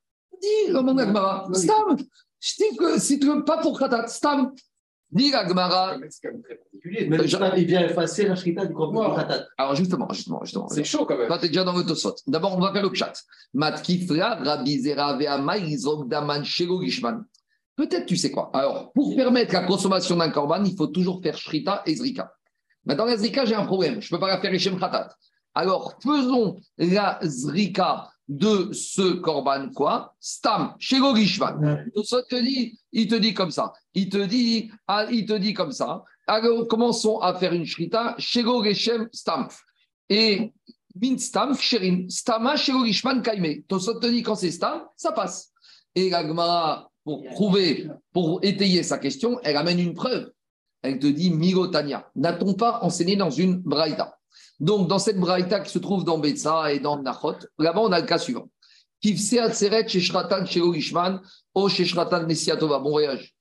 Dis, demande à Gmara. Stam Je dis que si tu veux pas pour tratat, stam. Dis à Gmara. C'est quand même très particulier. Mais le Stam, il vient effacer la shrita du corban khatat. Alors, justement, justement, justement. C'est chaud quand même. Toi, tu es déjà dans le tosot. D'abord, on va faire le chat. Matkifra, Rabbi Zera, Ve'amai, Izrok, Daman, Shelo, Gishman. Peut-être tu sais quoi. Alors, pour permettre la consommation d'un korban, il faut toujours faire shrita et zrika. Maintenant, la zrika, j'ai un problème. Je ne peux pas la faire Echem Khatat. Alors, faisons la zrika de ce korban, quoi? Stam, chez Gishvan. Ça te dit, il te dit comme ça. Il te dit, ah, il te dit comme ça. Alors, commençons à faire une shrita chez Geshem Stam. Et min Stam, Sherin, Stama chez Gishvan Kaime. Ça te dit quand c'est Stam, ça passe. Et la Gemara, pour prouver, pour étayer sa question, elle amène une preuve. Elle te dit Milotania. N'a-t-on pas enseigné dans une braïta? Donc, dans cette braïta qui se trouve dans Betsa et dans Nachot, là-bas, on a le cas suivant. Kivse Atseret chez Shratan chez Ishman, O chez Shratan Messiatova. Bon voyage.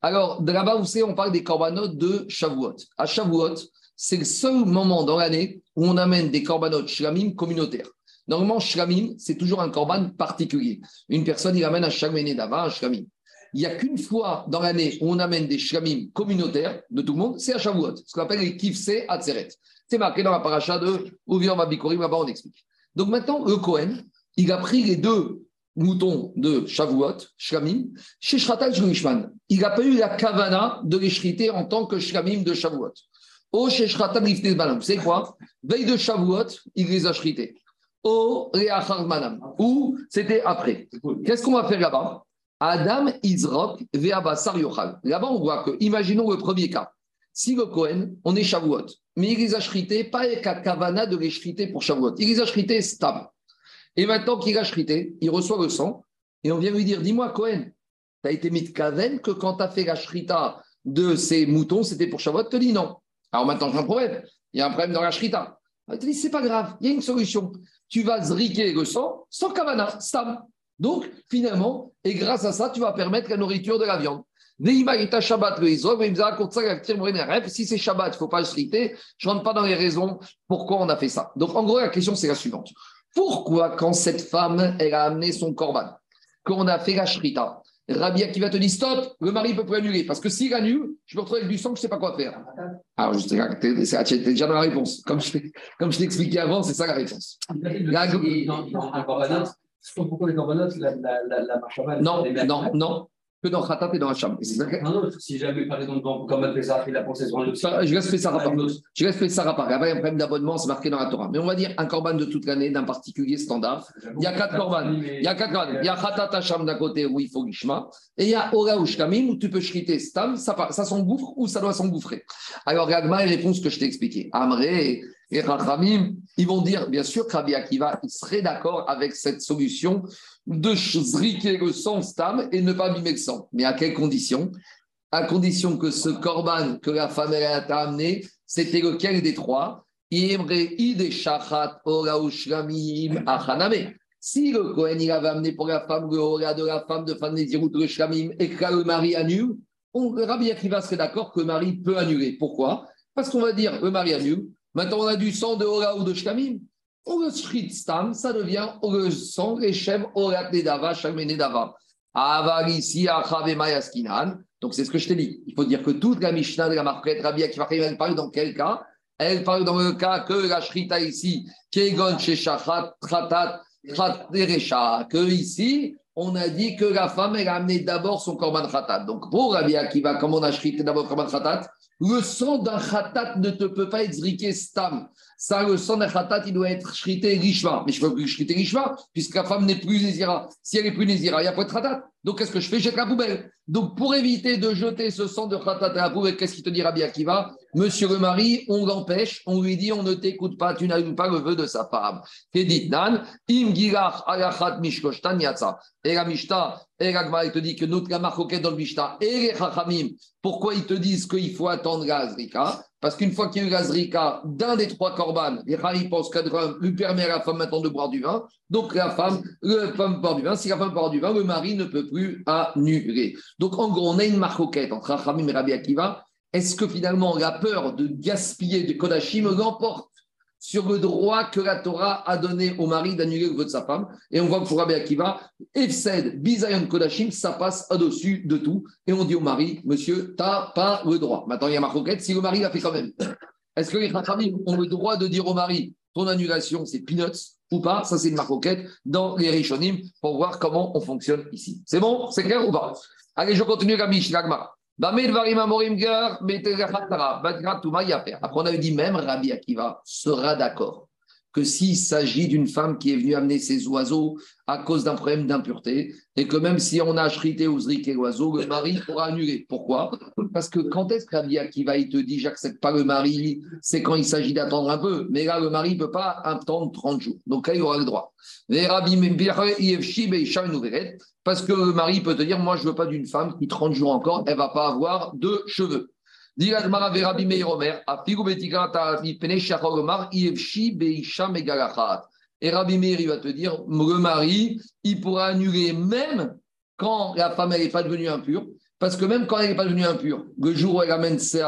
Alors, là-bas, vous savez, on parle des korbanot de Shavuot. À Shavuot, c'est le seul moment dans l'année où on amène des korbanot shlamim communautaires. Normalement, shlamim, c'est toujours un korban particulier. Une personne, il amène un shlamim d'ava, un shlamim. Il n'y a qu'une fois dans l'année où on amène des shlamim communautaires de tout le monde, c'est à Shavuot, ce qu'on appelle les kifse atzeret. C'est marqué dans la paracha de Ouvion Babikorim, là-bas on explique. Donc maintenant, le Cohen, il a pris les deux moutons de Shavuot, Shlamim, chez Shratal. Il n'a pas eu la kavana de les shriter en tant que Shlamim de Shavuot. Oh, chez Shratal. Vous savez quoi? Veille de Shavuot, il les a shrités. Oh, Reachar Manam. Ou c'était après. Qu'est-ce qu'on va faire là-bas? Adam Izrok Veabasar Yochal. Là-bas, on voit que, imaginons le premier cas. Si le Cohen, on est Shavuot, mais il les a pas avec la kavana de les pour Shavuot. Il les a stam. Et maintenant qu'il a shrité, il reçoit le sang, et on vient lui dire Dis-moi, Cohen, tu as été mis de kaven que quand tu as fait la shrita de ces moutons, c'était pour Shavuot? Te dis non. Alors maintenant, j'ai un problème. Il y a un problème dans la shrita. Il te dit C'est pas grave, il y a une solution. Tu vas zriquer le sang sans kavana, stam. Donc, finalement, et grâce à ça, tu vas permettre la nourriture de la viande. Shabbat Si c'est Shabbat, il ne faut pas le shriter. Je ne rentre pas dans les raisons pourquoi on a fait ça. Donc, en gros, la question, c'est la suivante. Pourquoi, quand cette femme, elle a amené son korban, qu'on a fait la shrita, Rabbi qui va te dire stop, le mari peut annuler. Parce que s'il annule, je me retrouve avec du sang, je ne sais pas quoi faire. Alors, je es déjà dans la réponse. Comme je, comme je expliqué avant, c'est ça la réponse. La... Marche Non, non, non que dans Khatat et dans Hacham. Non, non, si jamais, par exemple, comme Pessah, il a pensé sur Je laisse ça rapport. Je laisse ça rapport. Il y a un problème d'abonnement, c'est marqué dans la Torah. Mais on va dire un corban de toute l'année, d'un particulier standard. Il y a quatre corban. Il y a quatre corban. Il y a Khatat Hacham d'un côté où il faut Gishma. Et il y a Ora ou Shkamim où tu peux shriter Stam. Ça, ça s'engouffre ou ça doit s'engouffrer. Alors, Gagma, répond ce que je t'ai expliqué. Amré et Rachamim, ils vont dire, bien sûr, Rabbi Akiva, serait d'accord avec cette solution de zriquer le sang stam et ne pas abîmer le sang. Mais à quelles conditions À condition que ce korban que la femme a amené, c'était lequel des trois? Si le Kohen il avait amené pour la femme le hora de la femme de femme des le shlamim et que le mari annule, Rabbi Akiva serait d'accord que le mari peut annuler. Pourquoi? Parce qu'on va dire le mari annule. Maintenant, on a du sang de hora ou de shlamim. On le stam, ça devient on le sang Rechem Orat Nedava, Shalme Nedava. Aval ici, Mayaskinan. Donc c'est ce que je t'ai dit. Il faut dire que toute la Mishnah de la Marquette, Rabbi Akiva, elle parle dans quel cas? Elle parle dans le cas que la Shrita ici, Kegon Sheshachat, Tratat, Traterecha, que ici, on a dit que la femme, elle a amené d'abord son korban khatat. Donc pour Rabbi Akiva, comme on a shrité d'abord korban khatat, le sang d'un khatat ne te peut pas zriké stam. Ça, le sang d'un khatat, il doit être shrité rishma. Mais je ne peux plus shrité rishma, puisque la femme n'est plus nésira. Si elle n'est plus nésira, il n'y a pas de khatat. Donc qu'est-ce que je fais? Jette la poubelle. Donc pour éviter de jeter ce sang de khatat à la poubelle, qu'est-ce qu'il te dit Rabbi Akiva? Monsieur le mari, on l'empêche, on lui dit on ne t'écoute pas, tu n'as pas le vœu de sa femme. dit Dan, im alachat mishkoshtan yatsa. Et la Mishta, et la il te dit que notre la dans le Mishta, et les Chachamim, pourquoi ils te disent qu'il faut attendre la Zrika Parce qu'une fois qu'il y a eu la Zrika d'un des trois korban, les Chachamim pensent lui permet à la femme maintenant de boire du vin. Donc la femme, la femme boit du vin. Si la femme boit du vin, le mari ne peut plus annuler. Donc en gros, on a une marcoquette entre Chachamim et Rabbi Akiva. Est-ce que finalement la peur de gaspiller du Kodashim l'emporte sur le droit que la Torah a donné au mari d'annuler le vœu de sa femme. Et on voit que pour Rabbi Akiva, Efsed, Bizayon Kodashim, ça passe au-dessus de tout. Et on dit au mari, monsieur, tu n'as pas le droit. Maintenant, il y a ma roquette, si le mari l'a fait quand même. Est-ce que les Khatramim ont le droit de dire au mari, ton annulation, c'est peanuts, ou pas? Ça, c'est une marcoquette dans les Rishonim pour voir comment on fonctionne ici. C'est bon? C'est clair ou pas? Allez, je continue la Mishnah. Après, on avait dit même Rabbi Akiva sera d'accord que s'il s'agit d'une femme qui est venue amener ses oiseaux à cause d'un problème d'impureté, et que même si on a chrité ou zriqué l'oiseau, le mari pourra annuler. Pourquoi? Parce que quand est-ce qu'Abi Akiva il te dit j'accepte pas le mari, c'est quand il s'agit d'attendre un peu. Mais là, le mari ne peut pas attendre 30 jours. Donc là, il aura le droit. Parce que le mari peut te dire moi, je ne veux pas d'une femme qui 30 jours encore, elle ne va pas avoir de cheveux. Et Rabbi Meir, il va te dire, le mari, il pourra annuler même quand la femme n'est pas devenue impure, parce que même quand elle n'est pas devenue impure, le jour où elle amène ses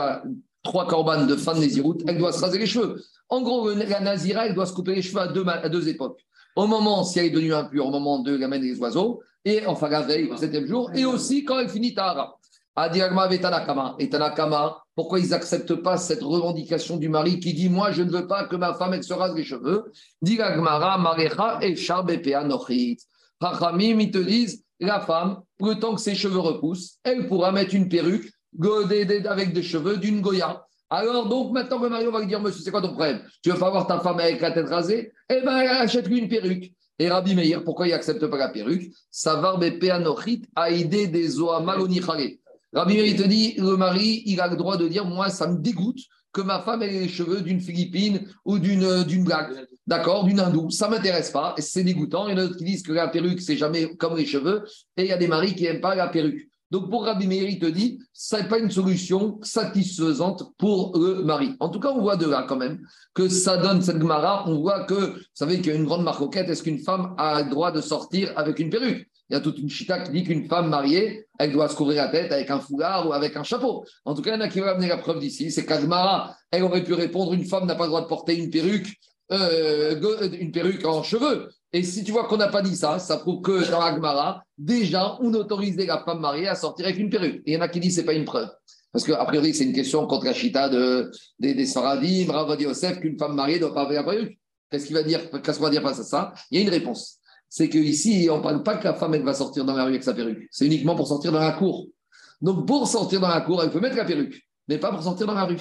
trois corbanes de fin de Néziroute, elle doit se raser les cheveux. En gros, la Nazira, elle doit se couper les cheveux à deux, à deux époques. Au moment, si elle est devenue impure, au moment de l'amène des oiseaux, et enfin la veille, au septième jour, et aussi quand elle finit Tahara. Adiragma Vetanakama. Et Tanakama, pourquoi ils n'acceptent pas cette revendication du mari qui dit Moi, je ne veux pas que ma femme elle se rase les cheveux? Diragmara Marecha et Nochit. Rachamim, ils te disent La femme, le temps que ses cheveux repoussent, elle pourra mettre une perruque avec des cheveux d'une Goya. Alors, donc, maintenant, le mari, va lui dire Monsieur, c'est quoi ton problème? Tu veux pas voir ta femme avec la tête rasée? Eh bien, elle achète lui une perruque. Et Rabbi Meir, pourquoi il n'accepte pas la perruque? Savar Nochit a aidé des oa malonichare. Rabbi il te dit, le mari, il a le droit de dire, moi, ça me dégoûte que ma femme ait les cheveux d'une Philippine ou d'une, d'une blague, d'accord, d'une hindoue. Ça m'intéresse pas, c'est dégoûtant. Il y en a d'autres qui disent que la perruque, c'est jamais comme les cheveux. Et il y a des maris qui n'aiment pas la perruque. Donc pour Rabbi Meir, il te dit, ce n'est pas une solution satisfaisante pour le mari. En tout cas, on voit de là quand même que ça donne cette Gemara. On voit que, vous savez qu'il y a une grande marcoquette, est-ce qu'une femme a le droit de sortir avec une perruque? Il y a toute une chita qui dit qu'une femme mariée, elle doit se couvrir la tête avec un foulard ou avec un chapeau. En tout cas, il y en a qui vont amener la preuve d'ici. C'est qu'Agmara, elle aurait pu répondre une femme n'a pas le droit de porter une perruque, euh, une perruque en cheveux. Et si tu vois qu'on n'a pas dit ça, ça prouve que dans Agmara, déjà, on autorisait la femme mariée à sortir avec une perruque. Et il y en a qui disent que ce pas une preuve. Parce qu'a priori, c'est une question contre la chita de, des, des Saradim, Rav Yosef, qu'une femme mariée ne doit pas avoir la perruque. Qu'est-ce qu'il va dire? Qu'est-ce qu'on va dire face à ça? Il y a une réponse c'est qu'ici, on ne parle pas que la femme, elle va sortir dans la rue avec sa perruque. C'est uniquement pour sortir dans la cour. Donc, pour sortir dans la cour, elle peut mettre la perruque, mais pas pour sortir dans la rue.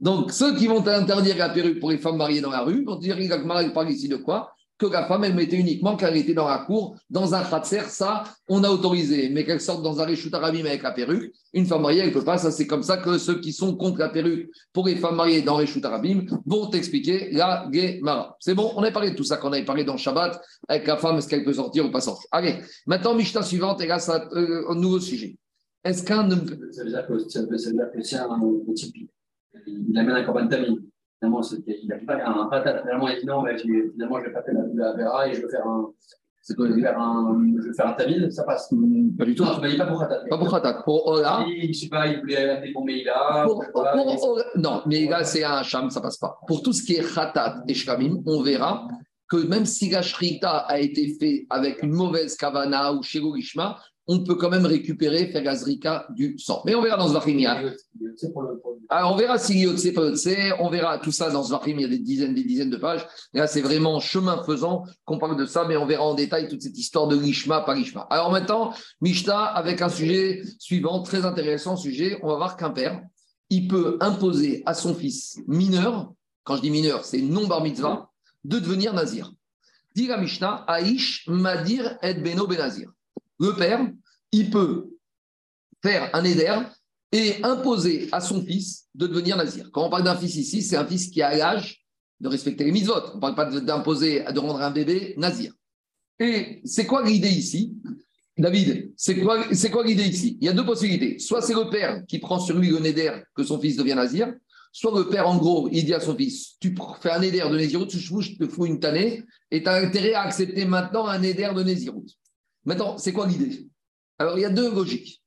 Donc, ceux qui vont interdire la perruque pour les femmes mariées dans la rue vont dire, il parle ici de quoi? Que la femme, elle mettait uniquement quand elle était dans la cour, dans un khatser, ça, on a autorisé. Mais qu'elle sorte dans un réchout arabim avec la perruque, une femme mariée, elle ne peut pas. Ça, c'est comme ça que ceux qui sont contre la perruque pour les femmes mariées dans réchout arabim vont expliquer la Gemara. C'est bon, on a parlé de tout ça qu'on avait parlé dans Shabbat, avec la femme, est-ce qu'elle peut sortir ou pas sortir. Allez, maintenant, Mishnah suivante, et là, ça, euh, un nouveau sujet. Est-ce qu'un. Ça veut dire que c'est un. Il amène un corban finalement, il n'arrive pas à un patate. Finalement, il dit non, mais finalement, je vais pas faire la, la Vera et je vais faire un. C'est quoi, je vais faire un, je vais faire un tamil, ça passe. Pas du tout. Non, tu pas pour Khatat. Pas pour Khatat. Pour Ola. Je ne sais pas, il voulait amener pour Meïla. Pour, pour, pour Non, Meïla, c'est un Sham, ça passe pas. Pour tout ce qui est Khatat et Shkamim, on verra que même si la Shrita a été fait avec une mauvaise Kavana ou Shirogishma, on peut quand même récupérer, faire la du sang. Mais on verra dans Zvachim. Alors, ah, on verra si Yotse, pas on verra tout ça dans Zvachim, il y a des dizaines, des dizaines de pages. Là, c'est vraiment chemin faisant qu'on parle de ça, mais on verra en détail toute cette histoire de Lishma, par Lishma. Alors maintenant, Mishnah, avec un sujet suivant, très intéressant sujet, on va voir qu'un père, il peut imposer à son fils mineur, quand je dis mineur, c'est non bar mitzvah, de devenir nazir. Dit la Mishnah, Aïch Madir et Beno Benazir le père, il peut faire un éder et imposer à son fils de devenir nazir. Quand on parle d'un fils ici, c'est un fils qui a l'âge de respecter les mitzvot. On ne parle pas d'imposer, de rendre un bébé nazir. Et c'est quoi l'idée ici David, c'est quoi, quoi l'idée ici? Il y a deux possibilités. Soit c'est le père qui prend sur lui le néder que son fils devient nazir, soit le père, en gros, il dit à son fils Tu fais un néder de Nézirut, je te fous une tannée, et tu as intérêt à accepter maintenant un néder de Nézirut. Maintenant, c'est quoi l'idée? Alors, il y a deux logiques.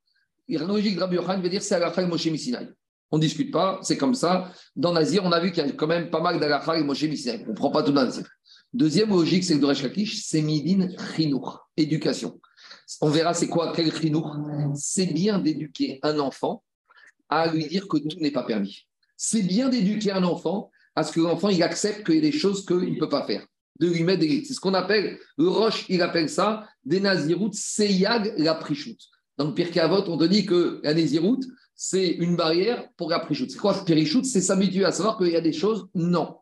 La logique de Rabbi Yochanan veut dire c'est Alacha et Moshe Missinai. On ne discute pas, c'est comme ça. Dans Nazir, on a vu qu'il y a quand même pas mal d'Alacha et Moshe Missinai. On ne prend pas tout Nazir. Deuxième logique, c'est que Doresh Lakish, c'est Midin Chinour, éducation. On verra c'est quoi, quel Chinour C'est bien d'éduquer un enfant à lui dire que tout n'est pas permis. C'est bien d'éduquer un enfant à ce que l'enfant accepte qu'il y a des choses qu'il ne peut pas faire. De lui mettre des. C'est ce qu'on appelle, le Roche, il appelle ça des Naziroutes, Seyag la Prichout. Dans le Pirkei Avot, on te dit que la Naziroute, c'est une barrière pour la Prichout. C'est quoi Prichout C'est s'habituer à savoir qu'il y a des choses, non.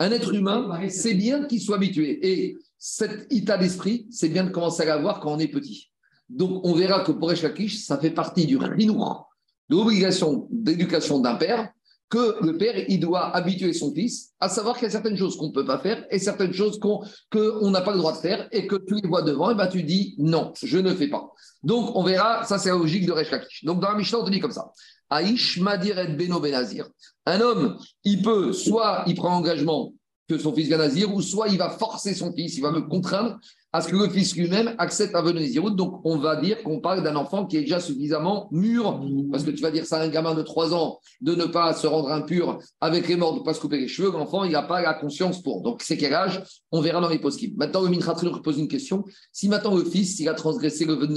Un être humain, c'est bien qu'il soit habitué. Et cet état d'esprit, c'est bien de commencer à l'avoir quand on est petit. Donc, on verra que pour Eshakish, ça fait partie du rinour, de l'obligation d'éducation d'un père, que le père, il doit habituer son fils à savoir qu'il y a certaines choses qu'on ne peut pas faire et certaines choses qu'on n'a pas le droit de faire et que tu les vois devant, et ben tu dis non, je ne fais pas. Donc, on verra, ça c'est la logique de Resh Donc, dans la Mishnah, on te dit comme ça. Aïsh Madir Beno Benazir. Un homme, il peut, soit il prend l'engagement que son fils vient nazir, ou soit il va forcer son fils, il va me contraindre à ce que le fils lui-même accepte à venir Donc, on va dire qu'on parle d'un enfant qui est déjà suffisamment mûr, parce que tu vas dire ça à un gamin de 3 ans de ne pas se rendre impur avec les morts, de ne pas se couper les cheveux. L'enfant, il n'a pas la conscience pour. Donc, c'est quel âge? On verra dans les post Maintenant, le Minchatril pose une question. Si maintenant le fils, il a transgressé le vœu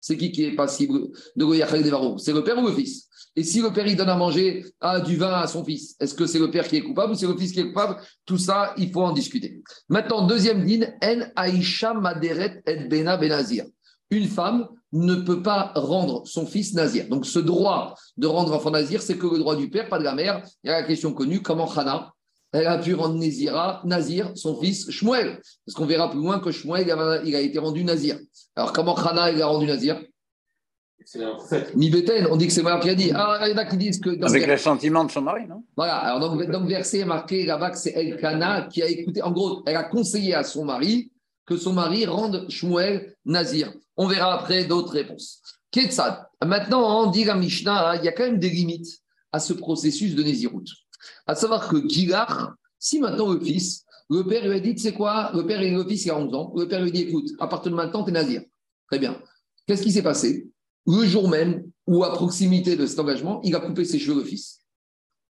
c'est qui qui est passible de Goyachel des C'est le père ou le fils? Et si le père donne à manger à du vin à son fils, est-ce que c'est le père qui est coupable ou c'est le fils qui est coupable? Tout ça, il faut en discuter. Maintenant, deuxième din, En Aisha Maderet et Bena Benazir. Une femme ne peut pas rendre son fils nazir. Donc, ce droit de rendre enfant nazir, c'est que le droit du père, pas de la mère. Il y a la question connue comment Hana, elle a pu rendre Nazira, Nazir son fils Shmuel? Parce qu'on verra plus loin que Shmuel, il a, été rendu Nazir. Alors, comment Khana, il a rendu Nazir? C'est en fait. on dit que c'est moi qui a dit. Ah, il y en a qui disent que. Avec le sentiment de son mari, non? Voilà, alors dans, dans le verset marqué là-bas que c'est Elkana qui a écouté. En gros, elle a conseillé à son mari que son mari rende Shmuel Nazir. On verra après d'autres réponses. Ketsad. Maintenant, on dit la Mishnah, il y a quand même des limites à ce processus de Nézirut. À savoir que Gilar, si maintenant le fils, le père lui a dit, c'est quoi Le père et le fils, il a 11 ans. Le père lui dit, écoute, à partir de maintenant, tu es nazir. Très bien. Qu'est-ce qui s'est passé? Le jour même ou à proximité de cet engagement, il a coupé ses cheveux, le fils.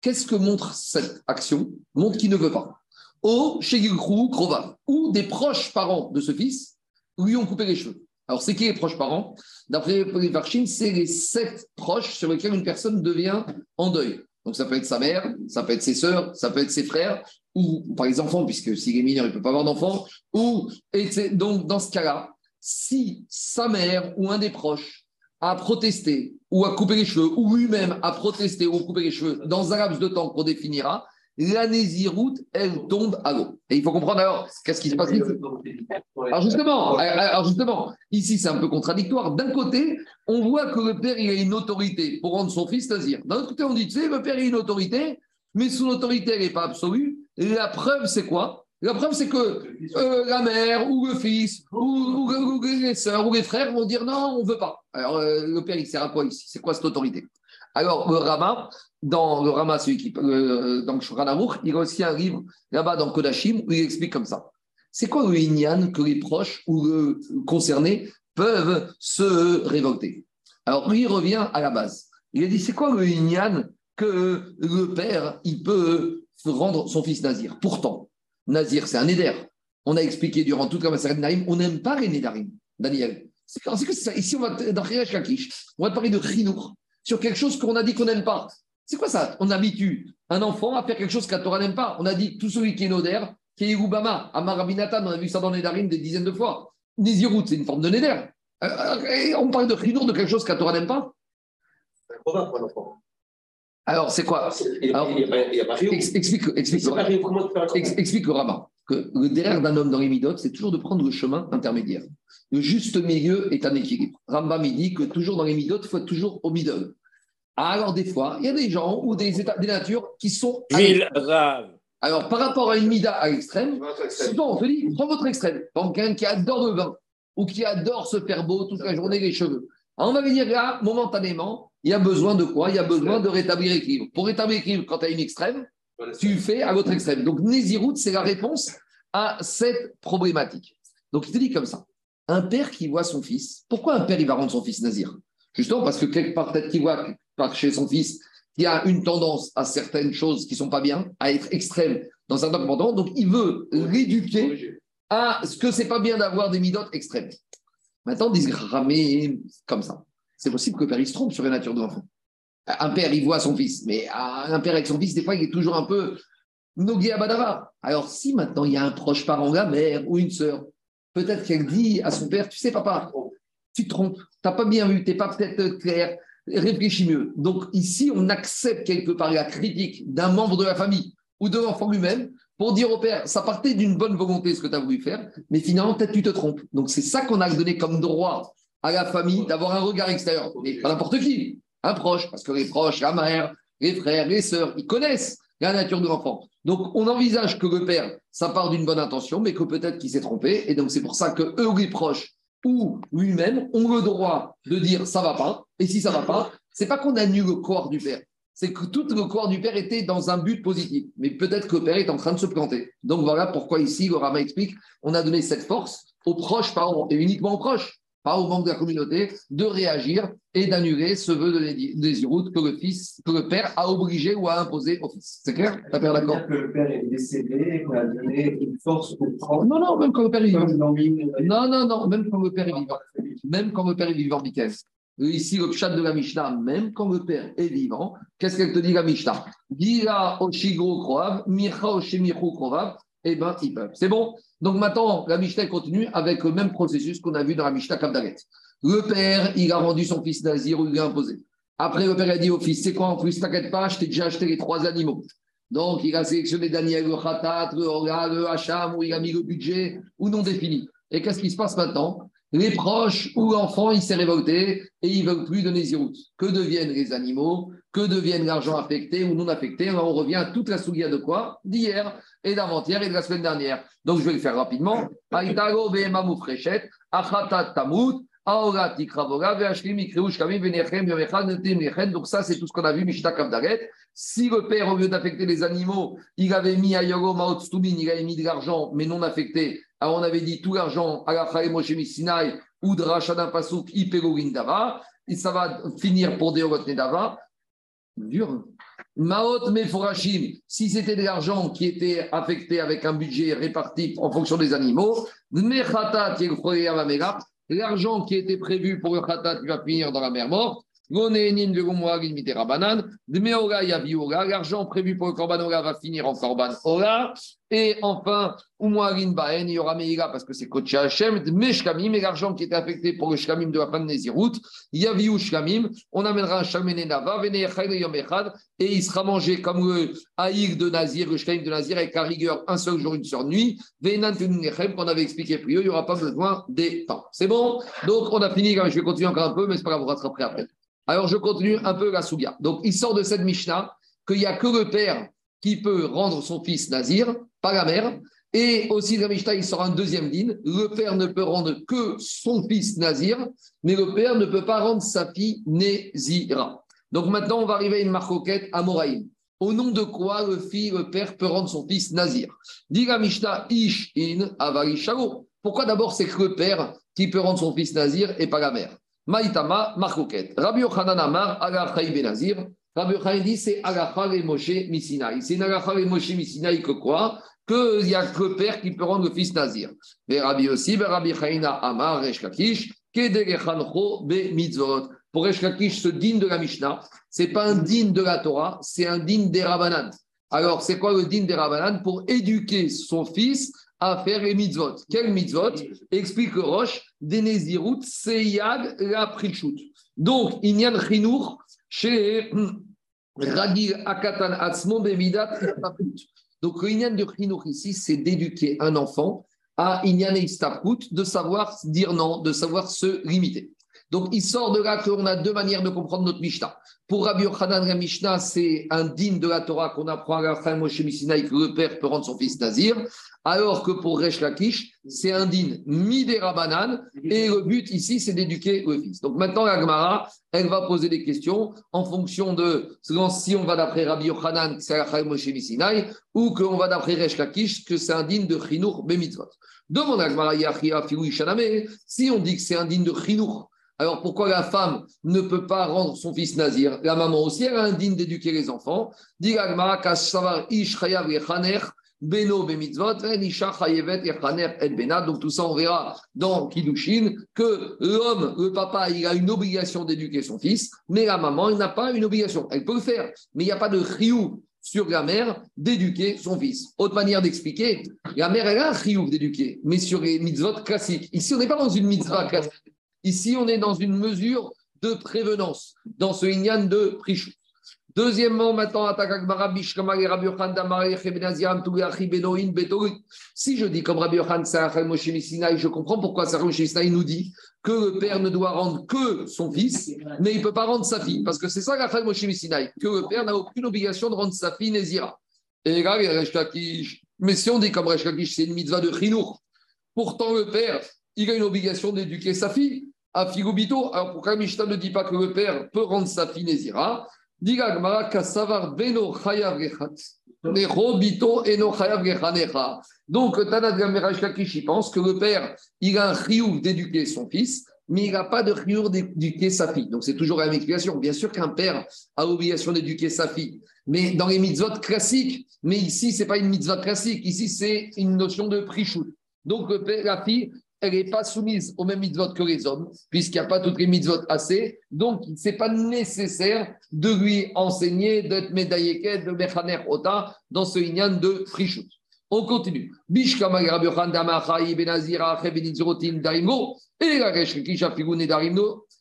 Qu'est-ce que montre cette action? Montre qu'il ne veut pas. Au Shegilkrou Krova, ou des proches parents de ce fils lui ont coupé les cheveux. Alors, c'est qui les proches parents? D'après les Varchim, c'est les sept proches sur lesquels une personne devient en deuil. Donc ça peut être sa mère, ça peut être ses sœurs, ça peut être ses frères, ou par les enfants, puisque s'il est mineur, il ne peut pas avoir d'enfants. Ou, donc dans ce cas-là, si sa mère ou un des proches a protesté ou a coupé les cheveux, ou lui-même a protesté ou a coupé les cheveux dans un laps de temps qu'on définira, l'anésiroute, elle tombe à l'eau. Et il faut comprendre alors, qu'est-ce qui se passe alors justement, alors justement, ici c'est un peu contradictoire. D'un côté, on voit que le père il a une autorité pour rendre son fils nazir. D'un autre côté, on dit, tu sais, le père a une autorité, mais son autorité, elle n'est pas absolue. la preuve, c'est quoi? La preuve, c'est que euh, la mère ou le fils ou, les soeurs ou les frères vont dire non, on ne veut pas. Alors euh, le père, il sert à quoi ici? C'est quoi cette autorité? Alors, le Rama, dans le Rama, celui qui, euh, dans le il a aussi un livre là-bas dans Kodashim où il explique comme ça. C'est quoi le Inyan que les proches ou le concernés peuvent se révolter? Alors, lui, il revient à la base. Il a dit c'est quoi le Inyan que le père, il peut rendre son fils Nazir? Pourtant, Nazir, c'est un éder. On a expliqué durant toute la Maseret Naïm, on n'aime pas les Nédarim, Daniel. C'est que ça, ici, on va dans Kakish, on va parler de Chinour sur quelque chose qu'on a dit qu'on n'aime pas. C'est quoi ça? On habitue un enfant à faire quelque chose qu'un Torah n'aime pas. On a dit tout celui qui est Noder, qui est Obama, à Marabinatan, on a vu ça dans les Darim des dizaines de fois. Nézirut, c'est une forme de Neder. Euh, euh, on parle de Chinour, de quelque chose qu'un Torah n'aime pas. Alors, c'est quoi? Alors, explique, explique, explique, le Rama que le derrière d'un homme dans les Midot, c'est toujours de prendre le chemin intermédiaire. Le juste milieu est un équilibre. Rambam dit que toujours dans les Midot, il faut être toujours au middle. Alors, des fois, il y a des gens ou des états, des natures qui sont. Alors, par rapport à une mida à l'extrême, souvent on te dit, prends votre extrême. Donc, quelqu'un qui adore le vin ou qui adore se faire beau toute la journée, les cheveux. Alors, on va dire là, momentanément, il y a besoin de quoi? Il y a besoin de rétablir l'équilibre. Pour rétablir l'équilibre, quand tu as une extrême, tu fais à votre extrême. Donc, Nézirut, c'est la réponse à cette problématique. Donc, il te dit comme ça. Un père qui voit son fils, pourquoi un père, il va rendre son fils Nazir? Justement parce que quelque part, peut-être qu'il voit par chez son fils qu'il y a une tendance à certaines choses qui ne sont pas bien, à être extrême dans un comportement. Donc, il veut l'éduquer à ce que c'est pas bien d'avoir des midotes extrêmes. Maintenant, disent comme ça. C'est possible que le père se trompe sur la nature de l'enfant. Un père, il voit son fils, mais un père avec son fils, des fois, il est toujours un peu Nogi Abadava. Alors, si maintenant il y a un proche parent, la mère ou une sœur, peut-être qu'elle dit à son père Tu sais, papa, tu te trompes, tu n'as pas bien vu, tu n'es pas peut-être clair, réfléchis mieux. Donc, ici, on accepte quelque part la critique d'un membre de la famille ou de l'enfant lui-même pour dire au père, ça partait d'une bonne volonté ce que tu as voulu faire, mais finalement, peut-être tu te trompes. Donc, c'est ça qu'on a donné comme droit à la famille d'avoir un regard extérieur. Mais pas n'importe qui, un proche, parce que les proches, la mère, les frères, les sœurs, ils connaissent la nature de l'enfant. Donc, on envisage que le père, ça part d'une bonne intention, mais que peut-être qu'il s'est trompé. Et donc, c'est pour ça que eux, les proches, ou lui-même, ont le droit de dire ça va pas. Et si ça va pas, c'est pas qu'on annule le corps du père. C'est que tout le corps du père était dans un but positif. Mais peut-être que le père est en train de se planter. Donc voilà pourquoi ici, le Rama explique, on a donné cette force aux proches parents et uniquement aux proches pas au membre de la communauté, de réagir et d'annuler ce vœu de Néziroute que le fils, que le père a obligé ou a imposé au fils. C'est clair? Ta père d'accord que le père est décédé qu'on a donné une force au proche. Non, non, même quand le père est vivant. Non, non, non, même quand le père est vivant. Même quand le père est vivant, Michael. Ici, le chat de la Mishnah, même quand le père est vivant, qu'est-ce qu'elle te dit la Mishnah? Dira Oshigro Kroav, Micha Oshemichu Kroav, eh bien, ils peuvent. C'est bon Donc maintenant, la Mishnah continue avec le même processus qu'on a vu dans la Mishnah Kabdalet. Le père, il a rendu son fils Nazir ou il l'a imposé. Après, le père a dit au fils, c'est quoi en plus, t'inquiète pas, je t'ai déjà acheté les trois animaux. Donc, il a sélectionné Daniel, le Khatat, le Hoga, le Hacham, où il a mis le budget, ou non défini. Et qu'est-ce qui se passe maintenant? Les proches ou l'enfant, il s'est révolté et ils ne veulent plus donner Zirout. Que deviennent les animaux? Que deviennent l'argent affecté ou non affecté on revient à toute la soulia de quoi? D'hier et d'avant-hier et de la semaine dernière. Donc, je vais le faire rapidement. Donc, ça, c'est tout ce qu'on a vu, Mishta Kavdaret. Si le père, au lieu d'affecter les animaux, il avait mis à il avait mis de l'argent, mais non affecté, alors on avait dit tout l'argent à la Moshe Sinai ou de Rachadin Pasuk, Ipegogindava, et ça va finir pour Deogot Nedava. Dur. Maot Meforashim, si c'était de l'argent qui était affecté avec un budget réparti en fonction des animaux, l'argent qui était prévu pour le Khatat va finir dans la mer morte, L'argent prévu pour le Korban Ola va finir en Korban Ola, et enfin, Baen, il y aura Meïga parce que c'est Kocha Hashem, Meshkamim, et l'argent qui était affecté pour le Shkamim de la fin de Nézirut, Yaviou Shkamim, on amènera un Shamenenava, Venechayne Yom Echad, et il sera mangé comme le haïk de Nazir, le Shkamim de Nazir, avec à rigueur un seul jour, une seule nuit, Venan qu'on avait expliqué plus haut, il n'y aura pas besoin des temps. C'est bon? Donc, on a fini, je vais continuer encore un peu, mais c'est pas grave, vous rattraperez après. Alors, je continue un peu la Souga. Donc, il sort de cette Mishnah qu'il n'y a que le père qui peut rendre son fils Nazir, pas la mère. Et aussi, la Mishnah, il sort un deuxième din. Le père ne peut rendre que son fils Nazir, mais le père ne peut pas rendre sa fille Nézira. Donc maintenant, on va arriver à une marcoquette à Moraïm. Au nom de quoi le fils, le père peut rendre son fils Nazir? Dit la Mishnah, Ish in Avarishalo. Pourquoi d'abord c'est que le père qui peut rendre son fils Nazir et pas la mère? Maïtama, marcoquette. Rabbi Yochanan Amar, Agachaï Benazir. Rabbi Yochanan dit c'est Agachar et Moshe Misinaï. C'est Agachar et Moshe Misinaï que quoi? Qu'il n'y a que le père qui peut rendre le fils Nazir. Mais Rabbi aussi, Rabbi Chaïna Amar, Resh Lakish, Kedelechancho Be Mitzvot. Pour Resh Lakish, ce din de la Mishnah, c'est pas un din de la Torah, c'est un din des Rabbanan. Alors, c'est quoi le din des Rabbanan Pour éduquer son fils à faire les mitzvot. Quel mitzvot Explique Roche, Denezirut, Seyag, la. Donc, Inyan Chinour, chez Ragil Akatan Atzmon Bemidat Donc, Inyan de Chinour ici, c'est d'éduquer un enfant à Inyan et de savoir dire non, de savoir se limiter. Donc, il sort de là qu'on a deux manières de comprendre notre Mishnah. Pour Rabbi Yochanan, la Mishnah, c'est un digne de la Torah qu'on apprend à la Moshe Misinaï que le père peut rendre son fils Nazir, alors que pour Resh Lakish, c'est un digne Midera Banan, et le but ici, c'est d'éduquer le fils. Donc maintenant, la Gemara, elle va poser des questions en fonction de selon si on va d'après Rabbi Yochanan, que c'est la Moshe Misinaï, ou qu'on va d'après Resh Lakish, que c'est un digne de Chinour Bemitzvot. Demande à Gemara Yachia Fiou si on dit que c'est un digne de Chinour, alors pourquoi la femme ne peut pas rendre son fils nazir? La maman aussi, elle a un digne d'éduquer les enfants. Donc tout ça, on verra dans Kiddushin que l'homme, le papa, il a une obligation d'éduquer son fils, mais la maman, elle n'a pas une obligation. Elle peut le faire, mais il n'y a pas de riou sur la mère d'éduquer son fils. Autre manière d'expliquer, la mère, elle a un chiouf d'éduquer, mais sur les mitzvot classiques. Ici, on n'est pas dans une mitzvah classique. Ici, on est dans une mesure de prévenance, dans ce lignan de prichou. Deuxièmement, maintenant, si je dis comme Rabbi Yochan, je comprends pourquoi Sarah nous dit que le père ne doit rendre que son fils, mais il ne peut pas rendre sa fille. Parce que c'est ça la Moshe que le père n'a aucune obligation de rendre sa fille Nézira. Mais si on dit comme Resh c'est une mitzvah de Chinour, pourtant le père, il a une obligation d'éduquer sa fille à Figobito. Alors pourquoi Mishnah ne dit pas que le père peut rendre sa fille Nézira? Donc, Tanat Gameraj Kakish, pense que le père, il a un riouf d'éduquer son fils, mais il n'a pas de riouf d'éduquer sa fille. Donc, c'est toujours la même explication. Bien sûr qu'un père a l'obligation d'éduquer sa fille, mais dans les mitzvot classiques, mais ici, ce n'est pas une mitzvah classique, ici, c'est une notion de prichout. Donc, le père, la fille, elle n'est pas soumise au même mitzvot que les hommes, puisqu'il n'y a pas toutes les mitzvot assez. Donc, ce n'est pas nécessaire de lui enseigner d'être médaillé de Mechaner Ota dans ce lignan de Frichut. On continue. Ben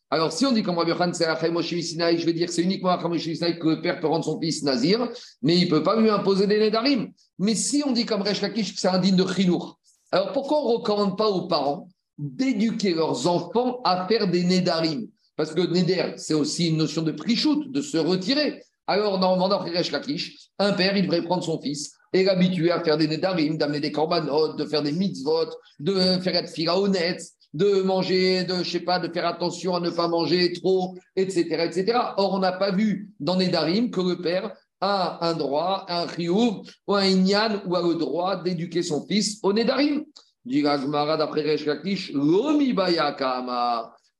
Alors, si on dit comme Rabbi Khan, c'est je vais dire que c'est uniquement à que le père peut rendre son fils Nazir, mais il ne peut pas lui imposer des Nedarim. Mais si on dit comme Resh que c'est un digne de Chinour, alors pourquoi on ne recommande pas aux parents d'éduquer leurs enfants à faire des nédarim Parce que néder, c'est aussi une notion de prichout, de se retirer. Alors, normalement, dans un père, il devrait prendre son fils et l'habituer à faire des nédarim, d'amener des corbanotes, de faire des mitzvot, de faire être fila honnête, de manger, de, je sais pas, de faire attention à ne pas manger trop, etc., etc. Or, on n'a pas vu dans Nédarim que le père a un droit, un riouf, ou un inyan, ou a le droit d'éduquer son fils au Nedarim. Dit d'après Resh Lakish,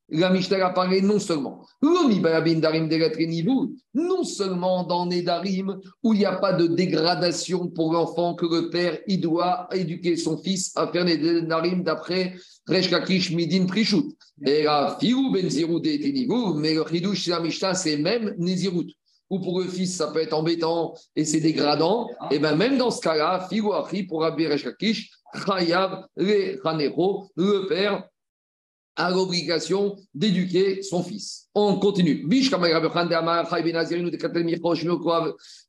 la Mishnah a parlé non seulement non seulement dans Nedarim où il n'y a pas de dégradation pour l'enfant que le père il doit éduquer son fils à faire Nedarim d'après Resh Lakish Midin Prishut. Et la Fiou Ben mais le Chidouche la Mishnah c'est même Nezirut ou pour le fils, ça peut être embêtant et c'est dégradant, et eh bien même dans ce cas-là, Figo pour Rabbi Chayav le père a l'obligation d'éduquer son fils. On continue.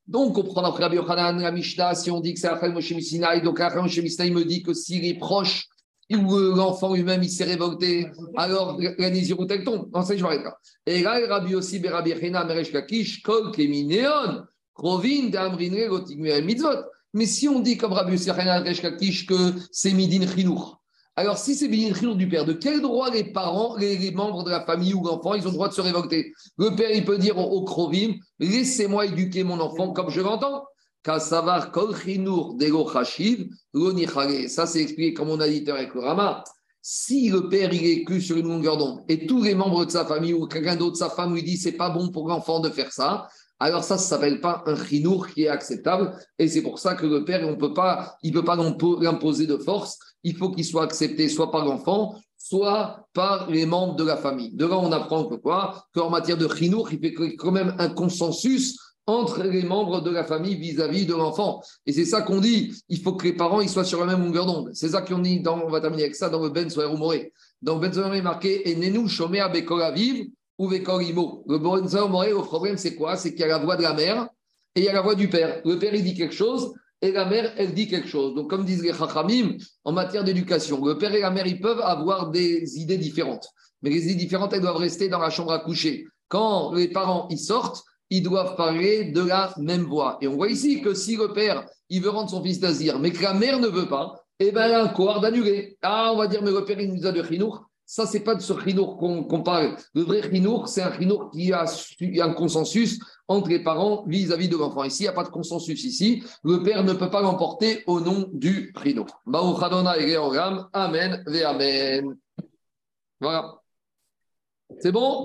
Donc, on prend après Rabbi Yochanan, la Mishnah, si on dit que c'est Achel Moshe Misinaï, donc Achel Moshe Misinaï me dit que s'il est proche où l'enfant lui-même il s'est révolté, alors la Nézirut elle tombe. Non, ça, je m'arrête là. Et là, Rabbi aussi, Rabbi Chena, Meresh Kakish, Kol Kemineon, Krovin, Damrinre, Gotigmuel, Mitzvot. Mais si on dit comme Rabbi aussi, Meresh que c'est Midin Chinour, alors si c'est Midin Chinour du père, de quel droit les parents, les, membres de la famille ou l'enfant, ils ont le droit de se révolter? Le père, il peut dire au Krovim, laissez-moi éduquer mon enfant comme je l'entends. Kasavar kol Ça, c'est expliqué comme on a dit avec le Rama. Si le père il est que sur une longueur d'onde et tous les membres de sa famille ou quelqu'un d'autre, sa femme lui dit c'est pas bon pour l'enfant de faire ça, alors ça, ne s'appelle pas un chinour qui est acceptable. Et c'est pour ça que le père, on peut pas, il ne peut pas l'imposer de force. Il faut qu'il soit accepté soit par l'enfant, soit par les membres de la famille. De là, on apprend que quoi? Qu'en matière de chinour, il fait quand même un consensus entre les membres de la famille vis-à-vis de l'enfant. Et c'est ça qu'on dit, il faut que les parents ils soient sur la même longueur d'onde. C'est ça qu'on dit, dans, on va terminer avec ça dans le Ben Soer Moré. Dans Ben Soer est marqué « Et nenu chomea bekol aviv ou bekol imo ». Le Ben Soer Moré, le problème c'est quoi? C'est qu'il y a la voix de la mère et il y a la voix du père. Le père il dit quelque chose et la mère elle dit quelque chose. Donc comme disent les Chachamim, en matière d'éducation, le père et la mère ils peuvent avoir des idées différentes. Mais les idées différentes, elles doivent rester dans la chambre à coucher. Quand les parents ils sortent, ils doivent parler de la même voix. Et on voit ici que si le père, il veut rendre son fils nazir, mais que la mère ne veut pas, eh bien, il a un d'annuler. Ah, on va dire, mais le père, il nous a de chinour. Ça, c'est pas de ce chinour qu'on parle. Le vrai chinour, c'est un chinour qui a, un consensus entre les parents vis-à-vis de l'enfant. Ici, il n'y a pas de consensus ici. Le père ne peut pas l'emporter au nom du chinour. Amen, Amen. Voilà. C'est bon?